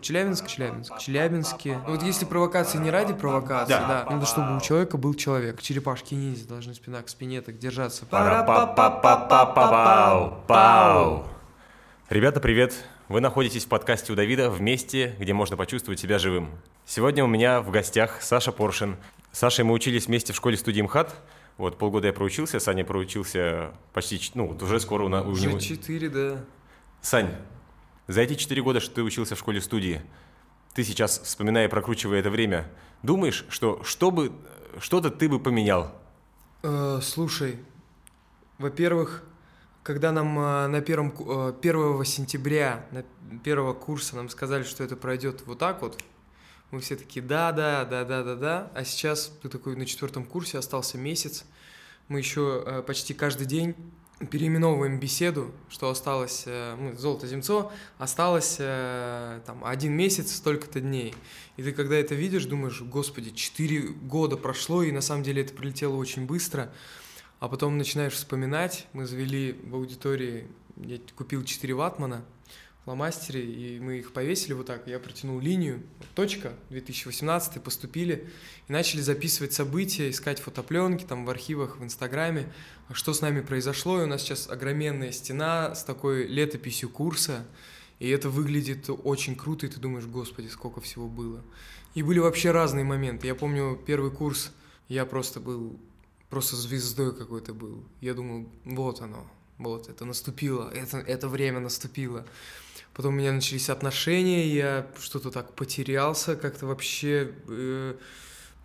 Челябинск, Челябинск, Челябинске. Ну, вот если провокации не ради провокации, да, да надо, чтобы у человека был человек. Черепашки ниндзя должны спина к спине так держаться. Пау. Ребята, привет! Вы находитесь в подкасте у Давида в месте, где можно почувствовать себя живым. Сегодня у меня в гостях Саша Поршин. С Сашей мы учились вместе в школе студии МХАТ. Вот полгода я проучился, Саня проучился почти, ну, вот уже скоро у, на, у Уже четыре, да. Сань, за эти четыре года, что ты учился в школе студии, ты сейчас, вспоминая и прокручивая это время, думаешь, что что бы, что-то ты бы поменял? Э, слушай, во-первых, когда нам э, на первом, э, 1 сентября на первого курса нам сказали, что это пройдет вот так вот, мы все такие, да, да, да, да, да, да, а сейчас ты такой на четвертом курсе, остался месяц, мы еще э, почти каждый день переименовываем беседу, что осталось, ну, Золото Земцо, осталось э, там один месяц, столько-то дней. И ты когда это видишь, думаешь, господи, 4 года прошло, и на самом деле это прилетело очень быстро. А потом начинаешь вспоминать, мы завели в аудитории, я купил 4 ватмана, фломастеры, и мы их повесили вот так, я протянул линию, вот точка, 2018 поступили, и начали записывать события, искать фотопленки там в архивах, в Инстаграме, что с нами произошло, и у нас сейчас огроменная стена с такой летописью курса, и это выглядит очень круто, и ты думаешь, господи, сколько всего было. И были вообще разные моменты. Я помню первый курс, я просто был, просто звездой какой-то был. Я думал, вот оно, вот, это наступило, это, это время наступило. Потом у меня начались отношения, я что-то так потерялся, как-то вообще... э,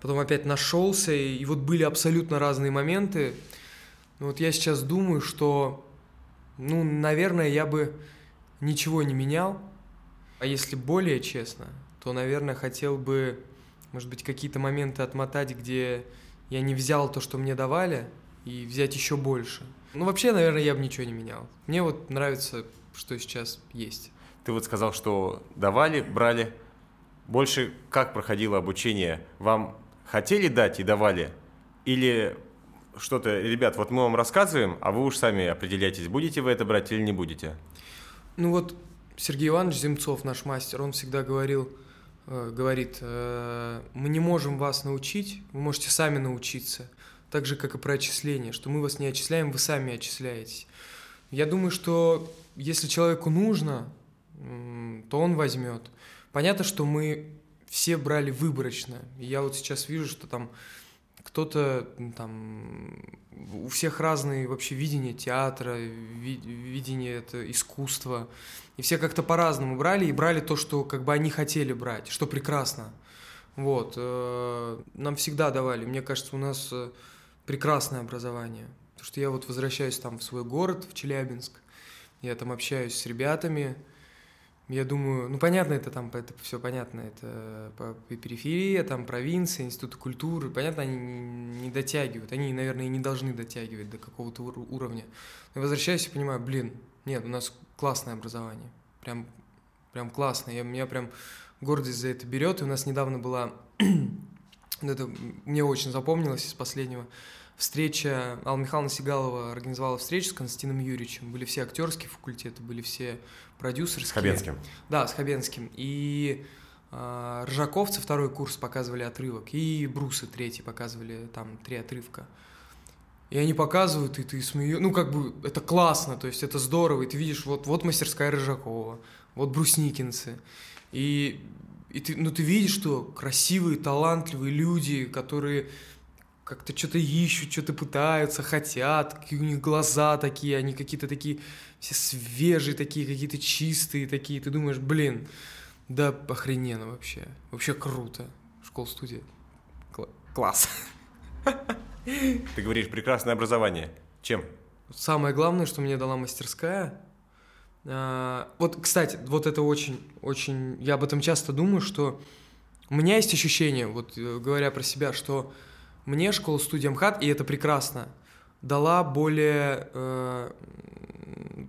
потом опять нашелся, и, и вот были абсолютно разные моменты. Но вот я сейчас думаю, что, ну, наверное, я бы ничего не менял. А если более честно, то, наверное, хотел бы, может быть, какие-то моменты отмотать, где я не взял то, что мне давали, и взять еще больше. Ну, вообще, наверное, я бы ничего не менял. Мне вот нравится, что сейчас есть. Ты вот сказал, что давали, брали. Больше как проходило обучение? Вам хотели дать и давали? Или что-то, ребят, вот мы вам рассказываем, а вы уж сами определяйтесь, будете вы это брать или не будете? Ну вот Сергей Иванович Земцов, наш мастер, он всегда говорил, э, говорит, э, мы не можем вас научить, вы можете сами научиться. Так же, как и про отчисление, что мы вас не отчисляем, вы сами отчисляетесь. Я думаю, что если человеку нужно, то он возьмет. Понятно, что мы все брали выборочно. И я вот сейчас вижу, что там кто-то там у всех разные вообще видения театра, ви- видение это искусства. И все как-то по-разному брали и брали то, что как бы они хотели брать, что прекрасно. Вот. э, Нам всегда давали. Мне кажется, у нас э, прекрасное образование. Потому что я вот возвращаюсь там в свой город, в Челябинск. Я там общаюсь с ребятами. Я думаю, ну понятно, это там, это все понятно, это по периферии, там провинция, институты культуры, понятно, они не дотягивают, они, наверное, и не должны дотягивать до какого-то ур- уровня. Но возвращаюсь и понимаю, блин, нет, у нас классное образование, прям, прям классное, я, меня прям гордость за это берет, и у нас недавно была, это мне очень запомнилось из последнего, встреча, Алла Михайловна Сигалова организовала встречу с Константином Юрьевичем, были все актерские факультеты, были все продюсерские. С Хабенским. Да, с Хабенским. И э, Ржаковцы второй курс показывали отрывок, и Брусы третий показывали там три отрывка. И они показывают, и ты смеешь. Ну, как бы, это классно, то есть это здорово. И ты видишь, вот, вот мастерская Рыжакова, вот брусникинцы. И, и ты, ну, ты видишь, что красивые, талантливые люди, которые как-то что-то ищут, что-то пытаются, хотят, какие у них глаза такие, они какие-то такие все свежие такие, какие-то чистые такие. Ты думаешь, блин, да охрененно вообще. Вообще круто. Школа-студия. Кла- класс. Ты говоришь, прекрасное образование. Чем? Самое главное, что мне дала мастерская. а, Вот, кстати, вот это очень, очень... Я об этом часто думаю, что у меня есть ощущение, вот э, говоря про себя, что мне школа-студия МХАТ, и это прекрасно, дала более... э,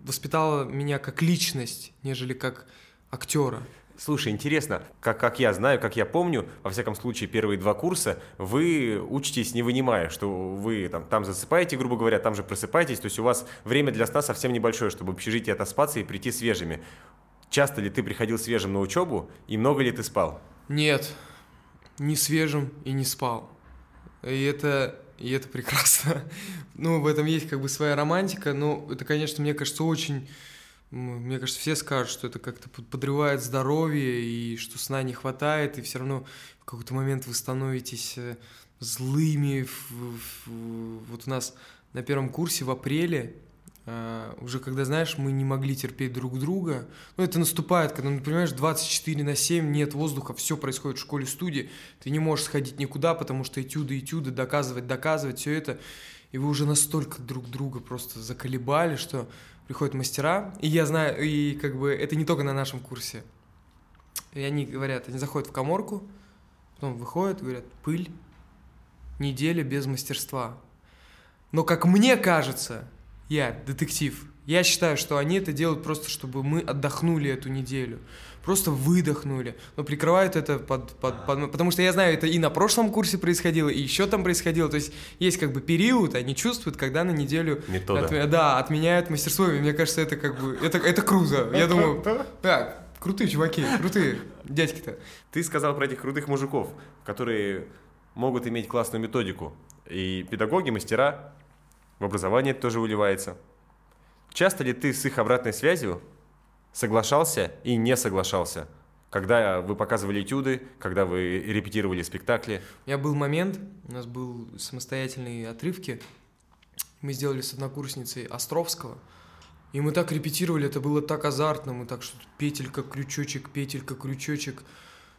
воспитала меня как личность, нежели как актера. Слушай, интересно, как, как я знаю, как я помню, во всяком случае, первые два курса, вы учитесь не вынимая, что вы там, там засыпаете, грубо говоря, там же просыпаетесь, то есть у вас время для сна совсем небольшое, чтобы в общежитии отоспаться и прийти свежими. Часто ли ты приходил свежим на учебу и много ли ты спал? Нет, не свежим и не спал. И это, и это прекрасно. ну, в этом есть как бы своя романтика, но это, конечно, мне кажется, очень... Мне кажется, все скажут, что это как-то подрывает здоровье, и что сна не хватает, и все равно в какой-то момент вы становитесь э, злыми. Вот у нас на первом курсе в апреле уже когда, знаешь, мы не могли терпеть друг друга, ну, это наступает, когда, ну, понимаешь, 24 на 7, нет воздуха, все происходит в школе-студии, ты не можешь сходить никуда, потому что этюды, этюды, доказывать, доказывать, все это, и вы уже настолько друг друга просто заколебали, что приходят мастера, и я знаю, и как бы это не только на нашем курсе, и они говорят, они заходят в коморку, потом выходят, говорят, пыль, неделя без мастерства. Но, как мне кажется, я, детектив, я считаю, что они это делают просто, чтобы мы отдохнули эту неделю. Просто выдохнули. Но прикрывают это под, под, под... Потому что я знаю, это и на прошлом курсе происходило, и еще там происходило. То есть есть как бы период, они чувствуют, когда на неделю... Метода. От, да, отменяют мастерство. И мне кажется, это как бы... Это, это крузо. Я думаю, так, крутые чуваки, крутые дядьки-то. Ты сказал про этих крутых мужиков, которые могут иметь классную методику. И педагоги, мастера в образование это тоже выливается. Часто ли ты с их обратной связью соглашался и не соглашался? Когда вы показывали этюды, когда вы репетировали спектакли? У меня был момент, у нас был самостоятельные отрывки. Мы сделали с однокурсницей Островского. И мы так репетировали, это было так азартно, мы так что петелька, крючочек, петелька, крючочек.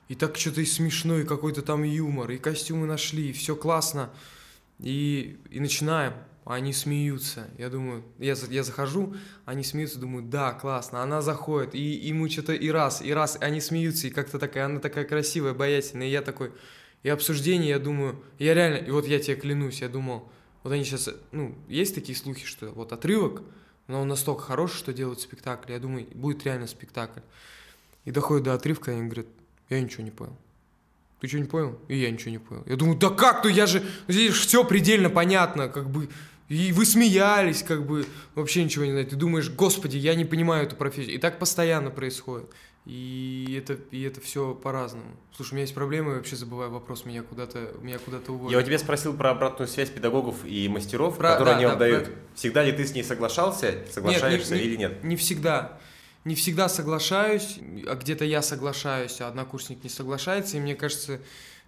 И так что-то и смешно, и какой-то там юмор, и костюмы нашли, и все классно. И, и начинаем они смеются. Я думаю, я, я захожу, они смеются, думаю, да, классно. Она заходит, и, и мы что-то и раз, и раз, они смеются, и как-то такая, она такая красивая, обаятельная. И я такой, и обсуждение, я думаю, я реально, и вот я тебе клянусь, я думал, вот они сейчас, ну, есть такие слухи, что вот отрывок, но он настолько хороший, что делают спектакль. Я думаю, будет реально спектакль. И доходит до отрывка, и они говорят, я ничего не понял. Ты что, не понял? И я ничего не понял. Я думаю, да как, ну я же, здесь все предельно понятно, как бы, и вы смеялись, как бы, вообще ничего не знаете. Ты думаешь, господи, я не понимаю эту профессию. И так постоянно происходит. И это, и это все по-разному. Слушай, у меня есть проблемы, я вообще забываю вопрос, меня куда-то, меня куда-то уводят. Я у тебя спросил про обратную связь педагогов и мастеров, про, которые да, они да, дают. Про... Всегда ли ты с ней соглашался, соглашаешься нет, не, или нет? Не всегда. Не всегда соглашаюсь, а где-то я соглашаюсь, а однокурсник не соглашается, и мне кажется,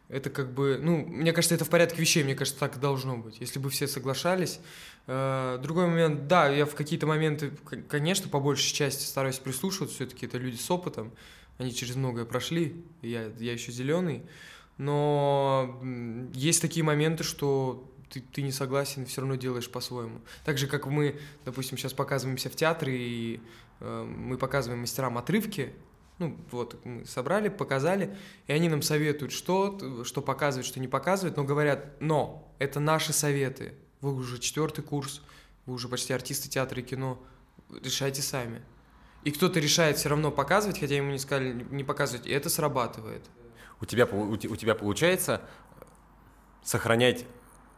это как бы, ну, мне кажется, это в порядке вещей, мне кажется, так должно быть, если бы все соглашались. Э, другой момент, да, я в какие-то моменты, конечно, по большей части стараюсь прислушиваться, все-таки это люди с опытом, они через многое прошли, я, я еще зеленый, но есть такие моменты, что ты, ты не согласен, все равно делаешь по-своему. Так же, как мы, допустим, сейчас показываемся в театре, и э, мы показываем мастерам отрывки, ну, вот, мы собрали, показали, и они нам советуют, что, что показывать, что не показывать, но говорят, но это наши советы. Вы уже четвертый курс, вы уже почти артисты театра и кино, решайте сами. И кто-то решает все равно показывать, хотя ему не сказали не показывать, и это срабатывает. У тебя, у, тебя получается сохранять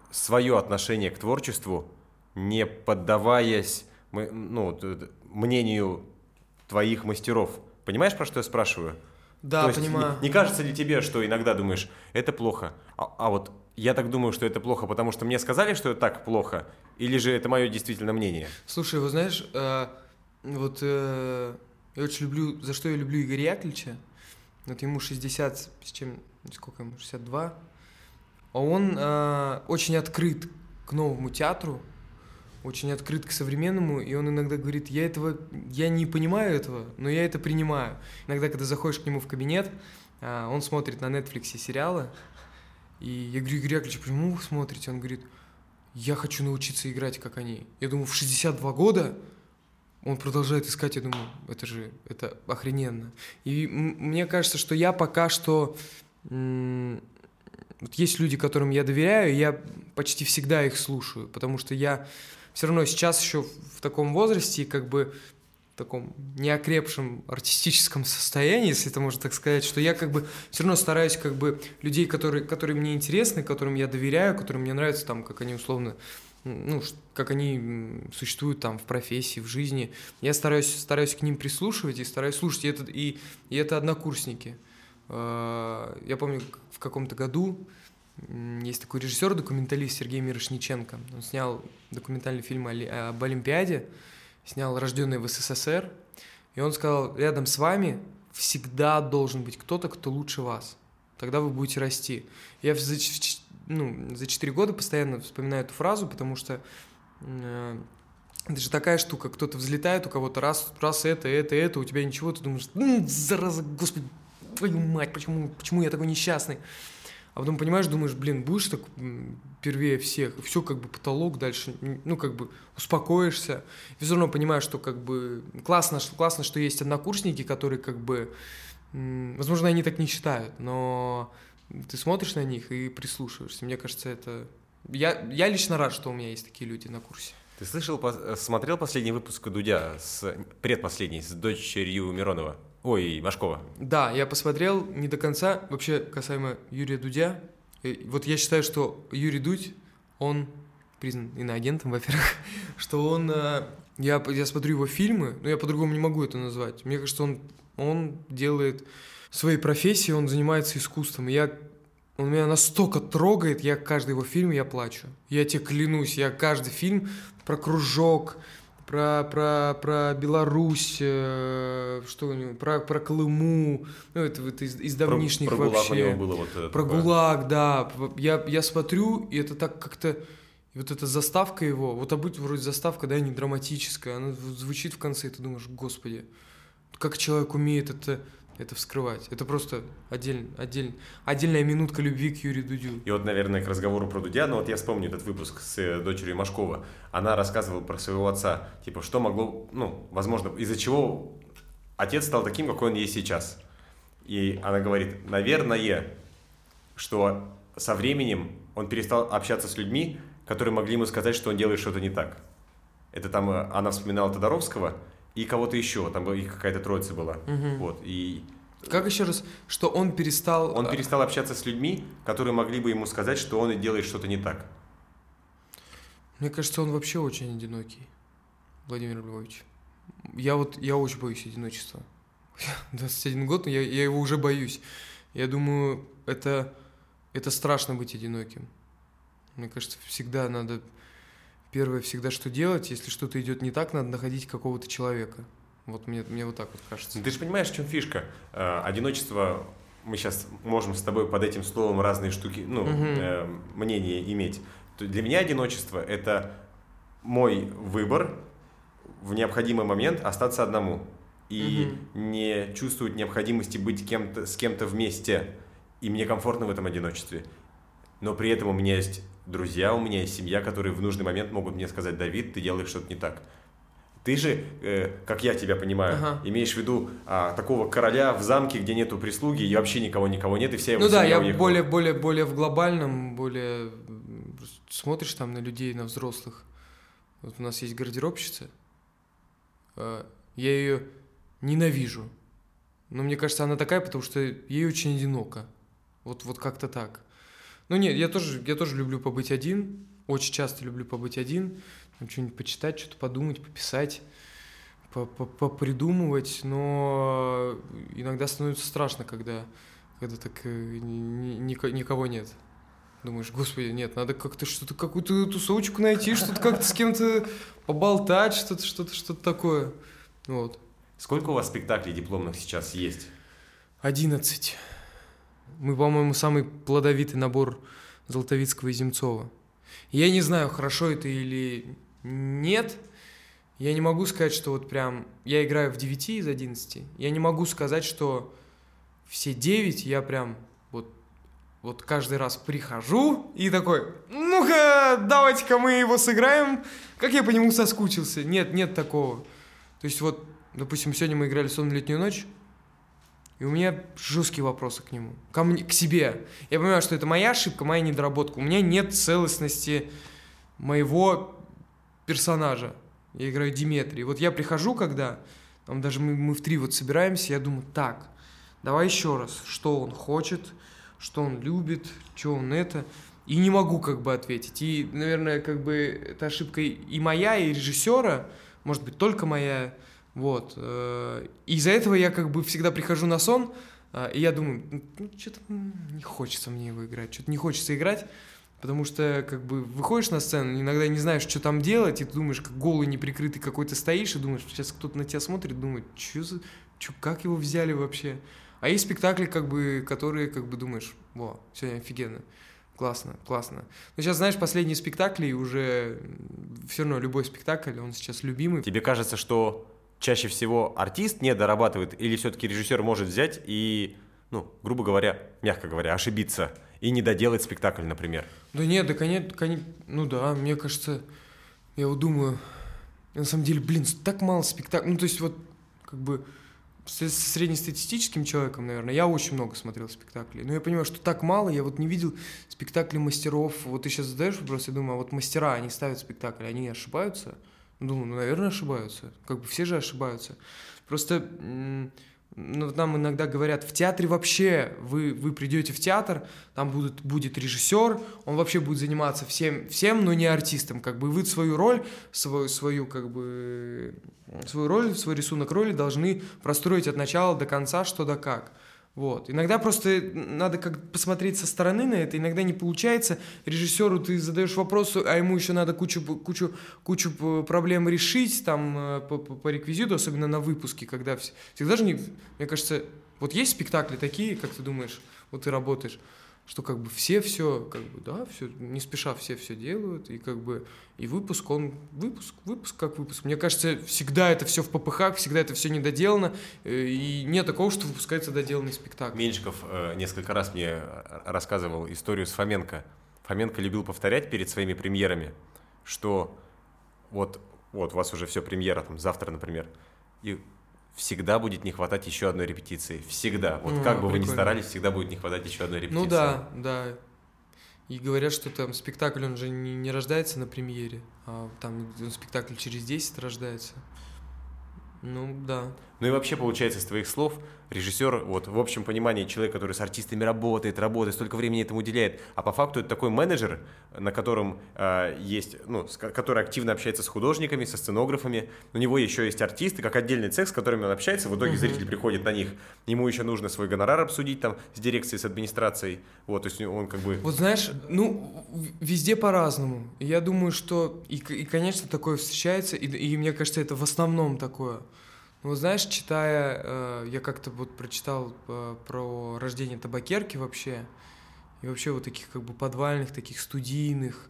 свое отношение к творчеству, не поддаваясь ну, мнению твоих мастеров – Понимаешь, про что я спрашиваю? Да, То понимаю. Не, не кажется ли тебе, что иногда думаешь, это плохо, а, а вот я так думаю, что это плохо, потому что мне сказали, что это так плохо, или же это мое действительно мнение? Слушай, вот знаешь, э, вот э, я очень люблю, за что я люблю Игоря Яковлевича, вот ему 60, с чем, сколько ему, 62, а он э, очень открыт к новому театру, очень открыт к современному, и он иногда говорит, я этого, я не понимаю этого, но я это принимаю. Иногда, когда заходишь к нему в кабинет, а, он смотрит на Netflix сериалы, и я говорю, Игорь Яковлевич, почему вы смотрите? Он говорит, я хочу научиться играть, как они. Я думаю, в 62 года он продолжает искать, я думаю, это же, это охрененно. И мне кажется, что я пока что... Вот есть люди, которым я доверяю, я почти всегда их слушаю, потому что я все равно сейчас еще в таком возрасте, как бы в таком неокрепшем артистическом состоянии, если это можно так сказать, что я как бы все равно стараюсь как бы людей, которые, которые мне интересны, которым я доверяю, которым мне нравится там, как они условно ну, как они существуют там в профессии, в жизни. Я стараюсь, стараюсь к ним прислушивать и стараюсь слушать. И это, и, и это однокурсники. А, я помню, в каком-то году есть такой режиссер-документалист Сергей Мирошниченко. Он снял документальный фильм об Олимпиаде, снял «Рожденный в СССР». И он сказал, рядом с вами всегда должен быть кто-то, кто лучше вас. Тогда вы будете расти. Я за, ну, за 4 года постоянно вспоминаю эту фразу, потому что э, это же такая штука, кто-то взлетает, у кого-то раз, раз это, это, это, у тебя ничего, ты думаешь, зараза, господи, твою мать, почему, почему я такой несчастный? А потом понимаешь, думаешь, блин, будешь так первее всех, все как бы потолок дальше, ну как бы успокоишься. И все равно понимаешь, что как бы классно, классно, что есть однокурсники, которые как бы, возможно, они так не считают, но ты смотришь на них и прислушиваешься. Мне кажется, это... Я, я лично рад, что у меня есть такие люди на курсе. Ты слышал, смотрел последний выпуск Дудя, с, предпоследний, с дочерью Миронова? Ой, Машкова. Да, я посмотрел не до конца. Вообще, касаемо Юрия Дудя, вот я считаю, что Юрий Дудь, он признан иноагентом, во-первых, что он... Э, я, я смотрю его фильмы, но я по-другому не могу это назвать. Мне кажется, он, он делает своей профессии, он занимается искусством. Я он меня настолько трогает, я каждый его фильм, я плачу. Я тебе клянусь, я каждый фильм про кружок, про, про, про Беларусь, э, что у него, про, про Колыму, ну, это вот из, из давнишних про, про вообще. ГУЛАГ было вот это про такое. ГУЛАГ, да. Я, я смотрю, и это так как-то... И вот эта заставка его, вот обычно вроде заставка, да, не драматическая, она звучит в конце, и ты думаешь, господи, как человек умеет это это вскрывать. Это просто отдель, отдель, отдельная минутка любви к Юрию Дудю. И вот, наверное, к разговору про Дудя, ну вот я вспомню этот выпуск с э, дочерью Машкова. Она рассказывала про своего отца, типа, что могло, ну, возможно, из-за чего отец стал таким, какой он есть сейчас. И она говорит, наверное, что со временем он перестал общаться с людьми, которые могли ему сказать, что он делает что-то не так. Это там э, она вспоминала Тодоровского, и кого-то еще, там их какая-то троица была. Угу. Вот, и... Как еще раз, что он перестал... Он а, перестал общаться с людьми, которые могли бы ему сказать, что он делает что-то не так. Мне кажется, он вообще очень одинокий, Владимир Львович. Я вот, я очень боюсь одиночества. 21 год, но я, я его уже боюсь. Я думаю, это, это страшно быть одиноким. Мне кажется, всегда надо первое всегда, что делать, если что-то идет не так, надо находить какого-то человека. Вот мне, мне вот так вот кажется. Ты же понимаешь, в чем фишка? Э, одиночество, мы сейчас можем с тобой под этим словом разные штуки, ну, угу. э, мнения иметь. Для меня одиночество – это мой выбор в необходимый момент остаться одному и угу. не чувствовать необходимости быть кем-то, с кем-то вместе. И мне комфортно в этом одиночестве. Но при этом у меня есть друзья, у меня есть семья, которые в нужный момент могут мне сказать, Давид, ты делаешь что-то не так. Ты же, э, как я тебя понимаю, ага. имеешь в виду а, такого короля в замке, где нету прислуги, и вообще никого никого нет, и вся его Ну да, я уехала. более, более, более в глобальном, более смотришь там на людей, на взрослых. Вот у нас есть гардеробщица, э, я ее ненавижу. Но мне кажется, она такая, потому что ей очень одиноко. Вот, вот как-то так. Ну нет, я тоже, я тоже люблю побыть один, очень часто люблю побыть один, там что-нибудь почитать, что-то подумать, пописать, попридумывать, но иногда становится страшно, когда, когда так э, ни, ни, никого нет. Думаешь, господи, нет, надо как-то что-то, какую-то тусовочку найти, что-то как-то с кем-то поболтать, что-то, что-то, что-то такое. Вот. Сколько у вас спектаклей дипломных сейчас есть? Одиннадцать. Мы, по-моему, самый плодовитый набор Золотовицкого и Земцова. Я не знаю, хорошо это или нет. Я не могу сказать, что вот прям... Я играю в 9 из 11. Я не могу сказать, что все 9 я прям вот, вот каждый раз прихожу и такой, ну-ка, давайте-ка мы его сыграем. Как я по нему соскучился. Нет, нет такого. То есть вот, допустим, сегодня мы играли «Сон летнюю ночь», и у меня жесткие вопросы к нему, ко мне, к себе. Я понимаю, что это моя ошибка, моя недоработка. У меня нет целостности моего персонажа. Я играю Диметрий. Вот я прихожу, когда, там даже мы, мы в три вот собираемся, я думаю, так, давай еще раз, что он хочет, что он любит, что он это. и не могу как бы ответить. И, наверное, как бы это ошибка и моя, и режиссера, может быть, только моя, вот. Э, и из-за этого я как бы всегда прихожу на сон, э, и я думаю, ну, что-то не хочется мне его играть, что-то не хочется играть, потому что как бы выходишь на сцену, иногда не знаешь, что там делать, и ты думаешь, как голый неприкрытый какой-то стоишь, и думаешь, сейчас кто-то на тебя смотрит, думает, что за, что, как его взяли вообще? А есть спектакли, как бы, которые, как бы, думаешь, во, сегодня офигенно, классно, классно. Но сейчас, знаешь, последние спектакли уже, все равно любой спектакль, он сейчас любимый. Тебе кажется, что чаще всего артист не дорабатывает, или все-таки режиссер может взять и, ну, грубо говоря, мягко говоря, ошибиться и не доделать спектакль, например? Да нет, да, конечно, конечно ну да, мне кажется, я вот думаю, на самом деле, блин, так мало спектаклей, ну, то есть вот, как бы, с среднестатистическим человеком, наверное, я очень много смотрел спектаклей. Но я понимаю, что так мало, я вот не видел спектаклей мастеров. Вот ты сейчас задаешь вопрос, я думаю, а вот мастера, они ставят спектакль, они ошибаются? Думаю, ну, наверное, ошибаются. Как бы все же ошибаются. Просто ну, нам иногда говорят, в театре вообще, вы, вы придете в театр, там будет, будет режиссер, он вообще будет заниматься всем, всем, но не артистом, как бы вы свою роль, свою, свою как бы, свою роль, свой рисунок роли должны простроить от начала до конца, что да как. Вот. Иногда просто надо как посмотреть со стороны на это, иногда не получается. Режиссеру ты задаешь вопрос, а ему еще надо кучу, кучу, кучу проблем решить там э, по, по, по реквизиту, особенно на выпуске, когда всегда же не... Мне кажется, вот есть спектакли такие, как ты думаешь, вот ты работаешь, что как бы все все, как бы, да, все, не спеша все все делают, и как бы, и выпуск, он, выпуск, выпуск как выпуск. Мне кажется, всегда это все в ППХ, всегда это все недоделано, э, и нет такого, что выпускается доделанный спектакль. Меньшиков э, несколько раз мне рассказывал историю с Фоменко. Фоменко любил повторять перед своими премьерами, что вот, вот у вас уже все премьера, там, завтра, например, и всегда будет не хватать еще одной репетиции. Всегда. Вот mm, как бы прикольно. вы ни старались, всегда будет не хватать еще одной репетиции. Ну да, да. И говорят, что там спектакль, он же не, не рождается на премьере, а там спектакль через 10 рождается. Ну, да. Ну и вообще, получается, из твоих слов, режиссер, вот в общем понимании, человек, который с артистами работает, работает, столько времени этому уделяет, а по факту это такой менеджер, на котором э, есть, ну, с, который активно общается с художниками, со сценографами, у него еще есть артисты, как отдельный цех, с которыми он общается, в итоге uh-huh. зритель приходит на них, ему еще нужно свой гонорар обсудить там с дирекцией, с администрацией, вот, то есть он как бы... Вот знаешь, ну, везде по-разному. Я думаю, что, и, и конечно, такое встречается, и, и мне кажется, это в основном такое. Ну, знаешь, читая, э, я как-то вот прочитал э, про рождение табакерки вообще, и вообще вот таких как бы подвальных, таких студийных,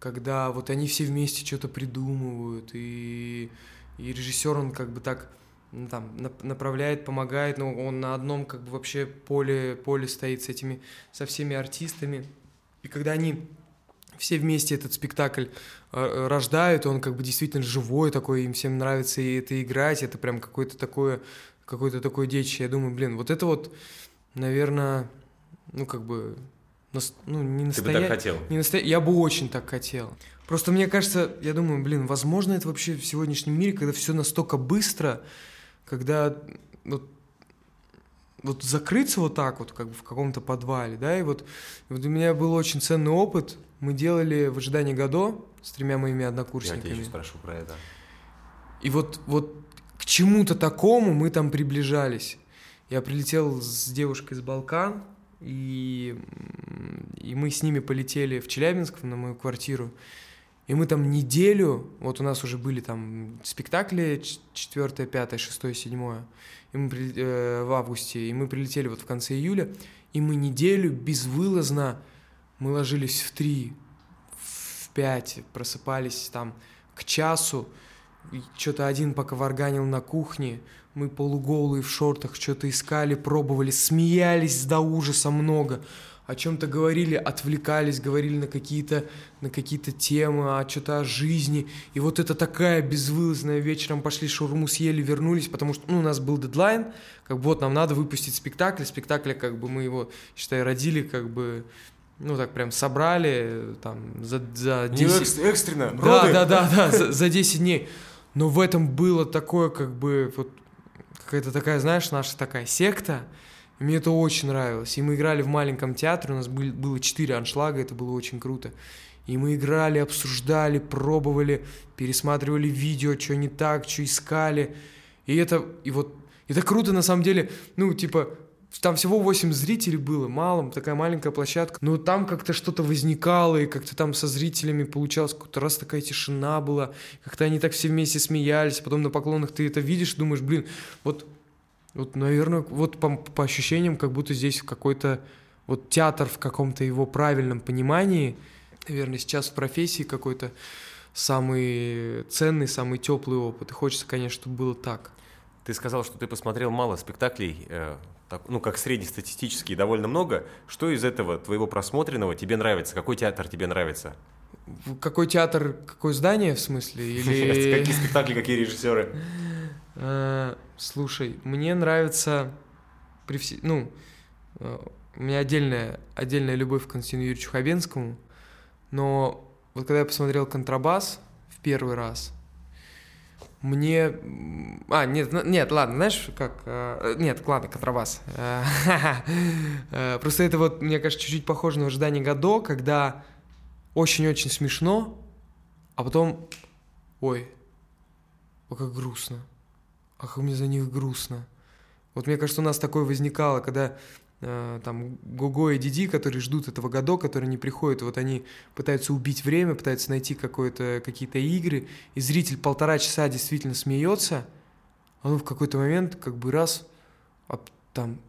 когда вот они все вместе что-то придумывают, и, и режиссер, он как бы так ну, там направляет, помогает, но он на одном как бы вообще поле, поле стоит с этими, со всеми артистами. И когда они все вместе этот спектакль э, рождают, он как бы действительно живой такой, им всем нравится и это играть, это прям какое-то такое, какое-то такое детище. Я думаю, блин, вот это вот, наверное, ну как бы, ну не настоя... Ты бы так хотел? Не настоя... Я бы очень так хотел. Просто мне кажется, я думаю, блин, возможно это вообще в сегодняшнем мире, когда все настолько быстро, когда вот вот закрыться вот так вот, как бы в каком-то подвале, да, и вот, вот у меня был очень ценный опыт, мы делали в ожидании Годо с тремя моими однокурсниками. Я тебя еще спрошу про это. И вот, вот к чему-то такому мы там приближались. Я прилетел с девушкой из Балкан, и, и мы с ними полетели в Челябинск, на мою квартиру. И мы там неделю, вот у нас уже были там спектакли 4, 5, 6, 7, и мы, э, в августе, и мы прилетели вот в конце июля, и мы неделю безвылазно мы ложились в три, в пять, просыпались там к часу, что-то один пока варганил на кухне, мы полуголые в шортах что-то искали, пробовали, смеялись до ужаса много, о чем-то говорили, отвлекались, говорили на какие-то на какие-то темы, о что-то о жизни. И вот это такая безвылазная вечером пошли шаурму съели, вернулись, потому что ну, у нас был дедлайн, как бы вот нам надо выпустить спектакль, спектакля как бы мы его, считай, родили как бы ну так прям собрали там за, за 10... Не экстренно, Да, роды. да, да, да, за, за 10 дней. Но в этом было такое как бы вот какая-то такая, знаешь, наша такая секта, И мне это очень нравилось. И мы играли в маленьком театре, у нас были, было четыре аншлага, это было очень круто. И мы играли, обсуждали, пробовали, пересматривали видео, что не так, что искали. И это, и вот, это круто на самом деле, ну, типа, там всего 8 зрителей было, мало, такая маленькая площадка. Но там как-то что-то возникало, и как-то там со зрителями получалось, какой-то раз такая тишина была, как-то они так все вместе смеялись, потом на поклонах ты это видишь, думаешь, блин, вот, вот наверное, вот по, по ощущениям, как будто здесь какой-то вот театр в каком-то его правильном понимании – наверное, сейчас в профессии какой-то самый ценный, самый теплый опыт. И хочется, конечно, чтобы было так. Ты сказал, что ты посмотрел мало спектаклей, э, так, ну, как среднестатистический, довольно много. Что из этого твоего просмотренного тебе нравится? Какой театр тебе нравится? Какой театр, какое здание, в смысле? Или... Какие спектакли, какие режиссеры? Э, слушай, мне нравится... Ну, э, у меня отдельная, отдельная любовь к Константину Юрьевичу Хабенскому – но вот когда я посмотрел «Контрабас» в первый раз, мне... А, нет, нет, ладно, знаешь, как... Э, нет, ладно, контрабас. Э, просто это вот, мне кажется, чуть-чуть похоже на ожидание Годо, когда очень-очень смешно, а потом... Ой, о, как грустно. Ах, мне за них грустно. Вот мне кажется, у нас такое возникало, когда Э, там Гого и Диди, которые ждут этого года, которые не приходят, вот они пытаются убить время, пытаются найти какие-то игры, и зритель полтора часа действительно смеется, а ну в какой-то момент как бы раз а, там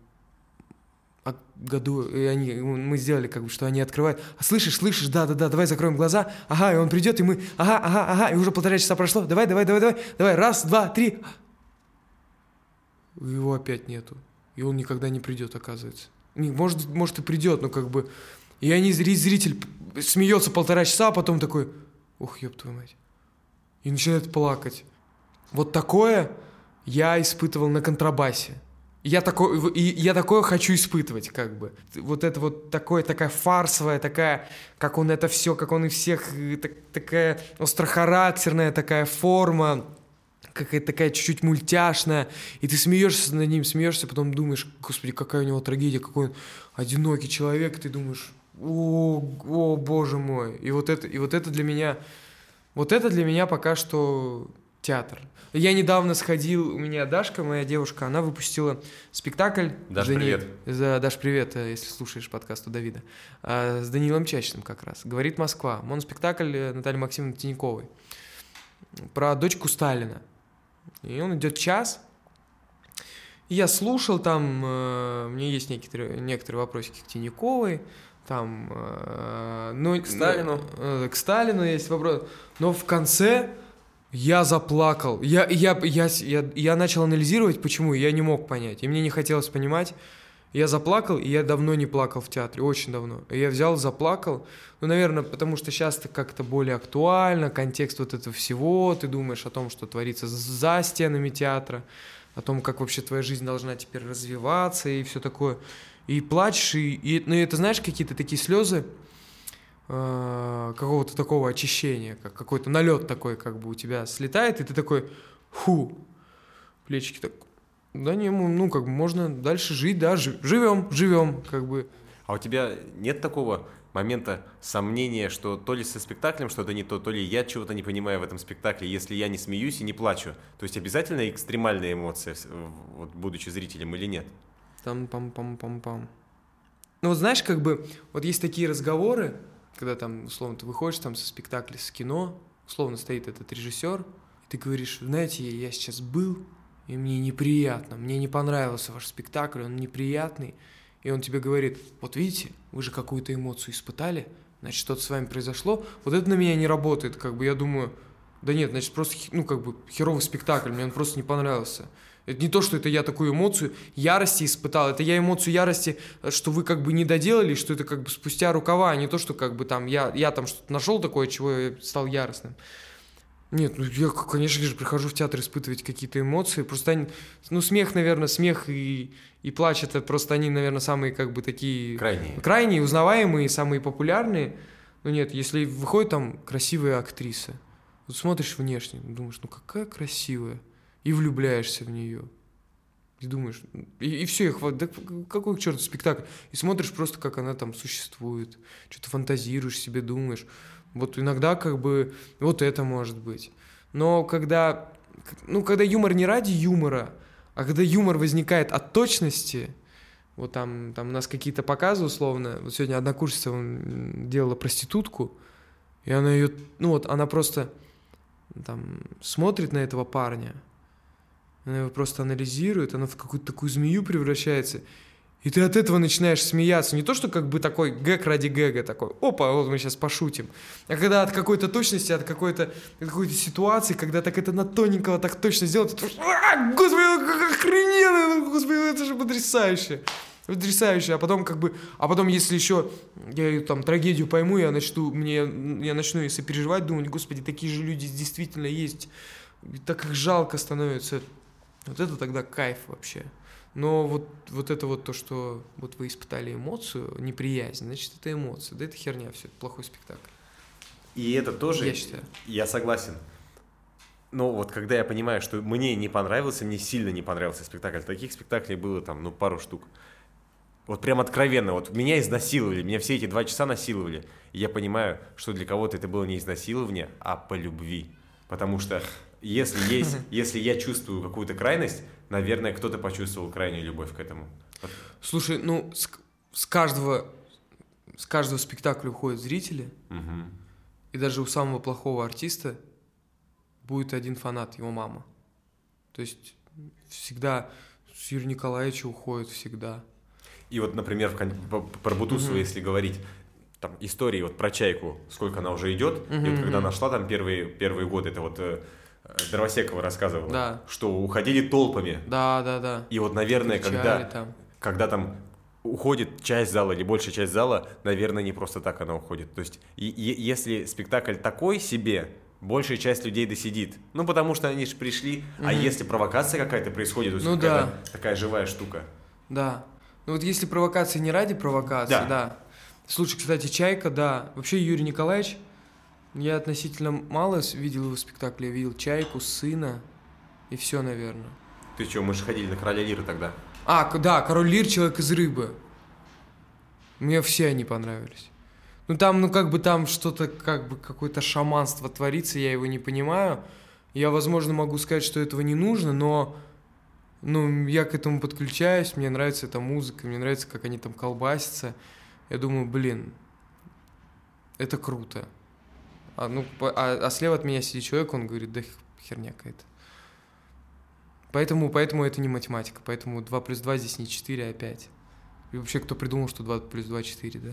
а году, и они, мы сделали как бы, что они открывают, а слышишь, слышишь, да-да-да, давай закроем глаза, ага, и он придет, и мы, ага, ага, ага, и уже полтора часа прошло, давай, давай, давай, давай, давай, раз, два, три, его опять нету и он никогда не придет, оказывается. Может, может и придет, но как бы... И они, зритель смеется полтора часа, а потом такой, ух, ёб твою мать. И начинает плакать. Вот такое я испытывал на контрабасе. Я такое, и я такое хочу испытывать, как бы. Вот это вот такое, такая фарсовая, такая, как он это все, как он и всех, так, такая острохарактерная такая форма, какая-то такая чуть-чуть мультяшная, и ты смеешься над ним, смеешься, потом думаешь, господи, какая у него трагедия, какой он одинокий человек, и ты думаешь, о, о, боже мой. И вот это, и вот это для меня, вот это для меня пока что театр. Я недавно сходил, у меня Дашка, моя девушка, она выпустила спектакль. Даш, Дани... привет. За... Даш, привет, э, если слушаешь подкаст у Давида. А, с Данилом Чачным как раз. «Говорит Москва». Моноспектакль э, Натальи Максимовны Тиньковой. Про дочку Сталина. И он идет час. И я слушал там, э, меня есть некоторые, некоторые вопросики к Тиньяковой, там, э, ну, к Сталину. Э, к Сталину есть вопрос. Но в конце я заплакал. Я, я, я, я, я начал анализировать, почему, я не мог понять. И мне не хотелось понимать. Я заплакал, и я давно не плакал в театре, очень давно. Я взял, заплакал. Ну, наверное, потому что сейчас это как-то более актуально, контекст вот этого всего, ты думаешь о том, что творится за стенами театра, о том, как вообще твоя жизнь должна теперь развиваться и все такое. И плачешь, и, и ну, это, знаешь, какие-то такие слезы, э, какого-то такого очищения, как какой-то налет такой, как бы у тебя слетает, и ты такой, фу, плечики так да не, ну, как бы можно дальше жить, да, живем, живем, как бы. А у тебя нет такого момента сомнения, что то ли со спектаклем что-то не то, то ли я чего-то не понимаю в этом спектакле, если я не смеюсь и не плачу. То есть обязательно экстремальные эмоции, вот, будучи зрителем или нет? Там пам пам пам пам Ну вот знаешь, как бы, вот есть такие разговоры, когда там, условно, ты выходишь там со спектакля, с кино, условно стоит этот режиссер, и ты говоришь, знаете, я сейчас был, и мне неприятно, мне не понравился ваш спектакль, он неприятный, и он тебе говорит, вот видите, вы же какую-то эмоцию испытали, значит, что-то с вами произошло, вот это на меня не работает, как бы я думаю, да нет, значит, просто, ну, как бы, херовый спектакль, мне он просто не понравился. Это не то, что это я такую эмоцию ярости испытал, это я эмоцию ярости, что вы как бы не доделали, что это как бы спустя рукава, а не то, что как бы там я, я там что-то нашел такое, чего я стал яростным. Нет, ну я, конечно же, прихожу в театр испытывать какие-то эмоции. Просто они, ну, смех, наверное, смех и, и плач это просто они, наверное, самые как бы такие... Крайние. Крайние, узнаваемые, самые популярные. Ну нет, если выходит там красивая актриса, вот смотришь внешне, думаешь, ну какая красивая, и влюбляешься в нее. И думаешь, и, и все, их да какой к черту спектакль? И смотришь просто, как она там существует, что-то фантазируешь себе, думаешь. Вот иногда как бы вот это может быть. Но когда, ну, когда юмор не ради юмора, а когда юмор возникает от точности, вот там, там у нас какие-то показы условно, вот сегодня одна курсица делала проститутку, и она ее, ну вот она просто там смотрит на этого парня, она его просто анализирует, она в какую-то такую змею превращается, и ты от этого начинаешь смеяться. Не то, что как бы такой гэг ради гэга, такой, опа, вот мы сейчас пошутим. А когда от какой-то точности, от какой-то какой ситуации, когда так это на тоненького так точно сделать, ты, а, господи, как охрененно, господи, это же потрясающе. Потрясающе. А потом как бы, а потом если еще я там трагедию пойму, я начну, мне, я начну если переживать, думать, господи, такие же люди действительно есть. Так их жалко становится. Вот это тогда кайф вообще. Но вот, вот это вот то, что вот вы испытали эмоцию, неприязнь, значит, это эмоция. Да это херня все, это плохой спектакль. И это тоже... Я считаю. Я согласен. Но вот когда я понимаю, что мне не понравился, мне сильно не понравился спектакль, таких спектаклей было там, ну, пару штук. Вот прям откровенно, вот меня изнасиловали, меня все эти два часа насиловали. И я понимаю, что для кого-то это было не изнасилование, а по любви. Потому что если есть, если я чувствую какую-то крайность, наверное, кто-то почувствовал крайнюю любовь к этому. Слушай, ну, с, с каждого с каждого спектакля уходят зрители, угу. и даже у самого плохого артиста будет один фанат, его мама. То есть всегда с Юрия Николаевича уходит всегда. И вот, например, в, про Бутусова, угу. если говорить, там истории вот про чайку, сколько она уже идет, угу, и вот когда она шла там первые, первые годы, это вот э, Дровосекова рассказывала, да. что уходили толпами. Да, да, да. И вот, наверное, когда там. когда там уходит часть зала или большая часть зала, наверное, не просто так она уходит. То есть, и, и, если спектакль такой себе, большая часть людей досидит. Ну, потому что они же пришли. Угу. А если провокация какая-то происходит, то есть ну, да. такая живая штука. Да. Ну вот если провокация не ради провокации, да. да. Слушай, кстати, Чайка, да. Вообще Юрий Николаевич я относительно мало видел его спектакли. Я видел «Чайку», «Сына» и все, наверное. Ты что, мы же ходили на «Короля Лира» тогда. А, да, «Король Лир», «Человек из рыбы». Мне все они понравились. Ну там, ну как бы там что-то, как бы какое-то шаманство творится, я его не понимаю. Я, возможно, могу сказать, что этого не нужно, но ну, я к этому подключаюсь, мне нравится эта музыка, мне нравится, как они там колбасятся. Я думаю, блин, это круто. А, ну, а, а слева от меня сидит человек, он говорит, да херня какая-то. Поэтому, поэтому это не математика, поэтому 2 плюс 2 здесь не 4, а 5. И вообще, кто придумал, что 2 плюс 2 4, да?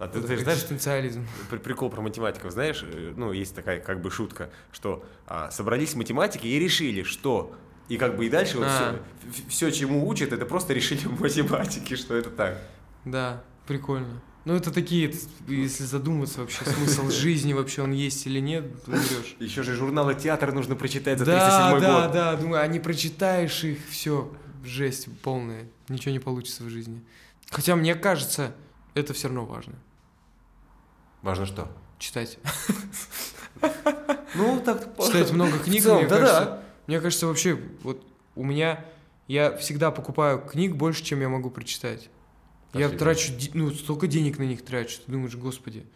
А ты, ты знаешь, экзистенциализм. Прикол про математиков, знаешь, э, ну, есть такая как бы шутка, что а, собрались математики и решили, что и как бы и дальше вот а. все, все, чему учат, это просто решили в математике, что это так. Да, прикольно. Ну, это такие, если задуматься вообще, смысл жизни вообще он есть или нет, умрешь. Еще же журналы театра нужно прочитать за да, 37 да, год. Да, да, думаю, а не прочитаешь их, все, жесть полная, ничего не получится в жизни. Хотя мне кажется, это все равно важно. Важно что? Читать. Ну, так... Читать много книг, мне кажется. Мне кажется, вообще, вот у меня, я всегда покупаю книг больше, чем я могу прочитать. Я трачу, ну, столько денег на них трачу. Ты думаешь, господи,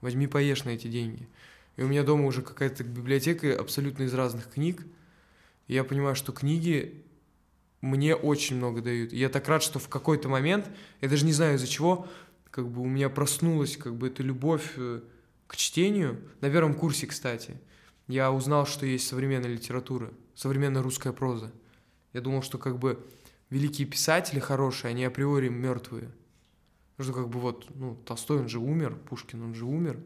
возьми поешь на эти деньги. И у меня дома уже какая-то библиотека абсолютно из разных книг. И я понимаю, что книги мне очень много дают. И я так рад, что в какой-то момент, я даже не знаю из-за чего, как бы у меня проснулась как бы эта любовь э, к чтению. На первом курсе, кстати, я узнал, что есть современная литература, современная русская проза. Я думал, что как бы великие писатели хорошие, они априори мертвые. Что как бы вот, ну, Толстой, он же умер, Пушкин, он же умер.